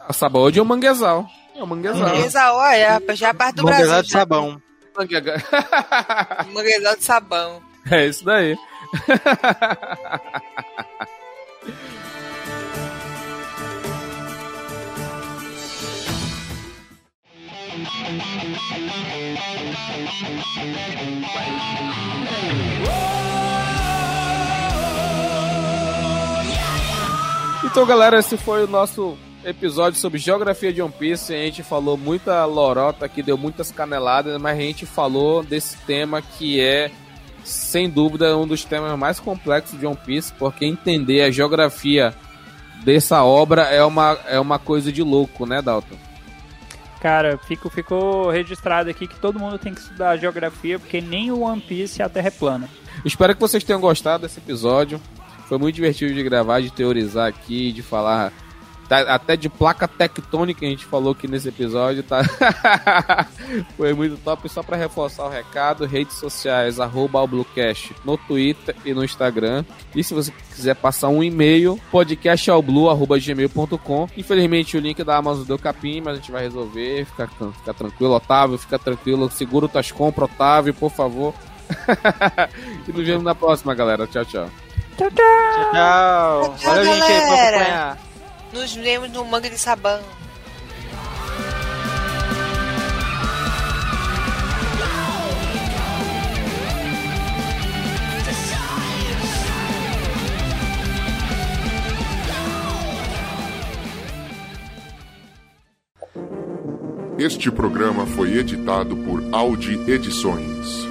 A Sabaody é o manguezal. É o manguezal. Manguezal, é, já é a parte do Manguezal Brasil. de sabão. [LAUGHS] [LAUGHS] Manguezal de sabão. É isso daí. [LAUGHS] Então, galera, esse foi o nosso episódio sobre geografia de One Piece. A gente falou muita lorota aqui, deu muitas caneladas, mas a gente falou desse tema que é, sem dúvida, um dos temas mais complexos de One Piece, porque entender a geografia dessa obra é uma, é uma coisa de louco, né, Dalton? Cara, fico, ficou registrado aqui que todo mundo tem que estudar geografia, porque nem o One Piece a Terra é plana. Espero que vocês tenham gostado desse episódio. Foi muito divertido de gravar, de teorizar aqui, de falar tá- até de placa tectônica a gente falou aqui nesse episódio, tá? [LAUGHS] Foi muito top. Só para reforçar o recado, redes sociais, arroba Bluecast no Twitter e no Instagram. E se você quiser passar um e-mail, podcastalblue.gmail.com. Infelizmente o link da Amazon deu capim, mas a gente vai resolver. Fica, fica tranquilo, Otávio, fica tranquilo. Segura tuas compras, Otávio, por favor. [LAUGHS] e nos vemos na próxima, galera. Tchau, tchau. Tchau, tchau! Tchau. Tchau, Valeu, gente, aí pra galera. acompanhar. Nos vemos no mangue de sabão. Este programa foi editado por Audi Edições.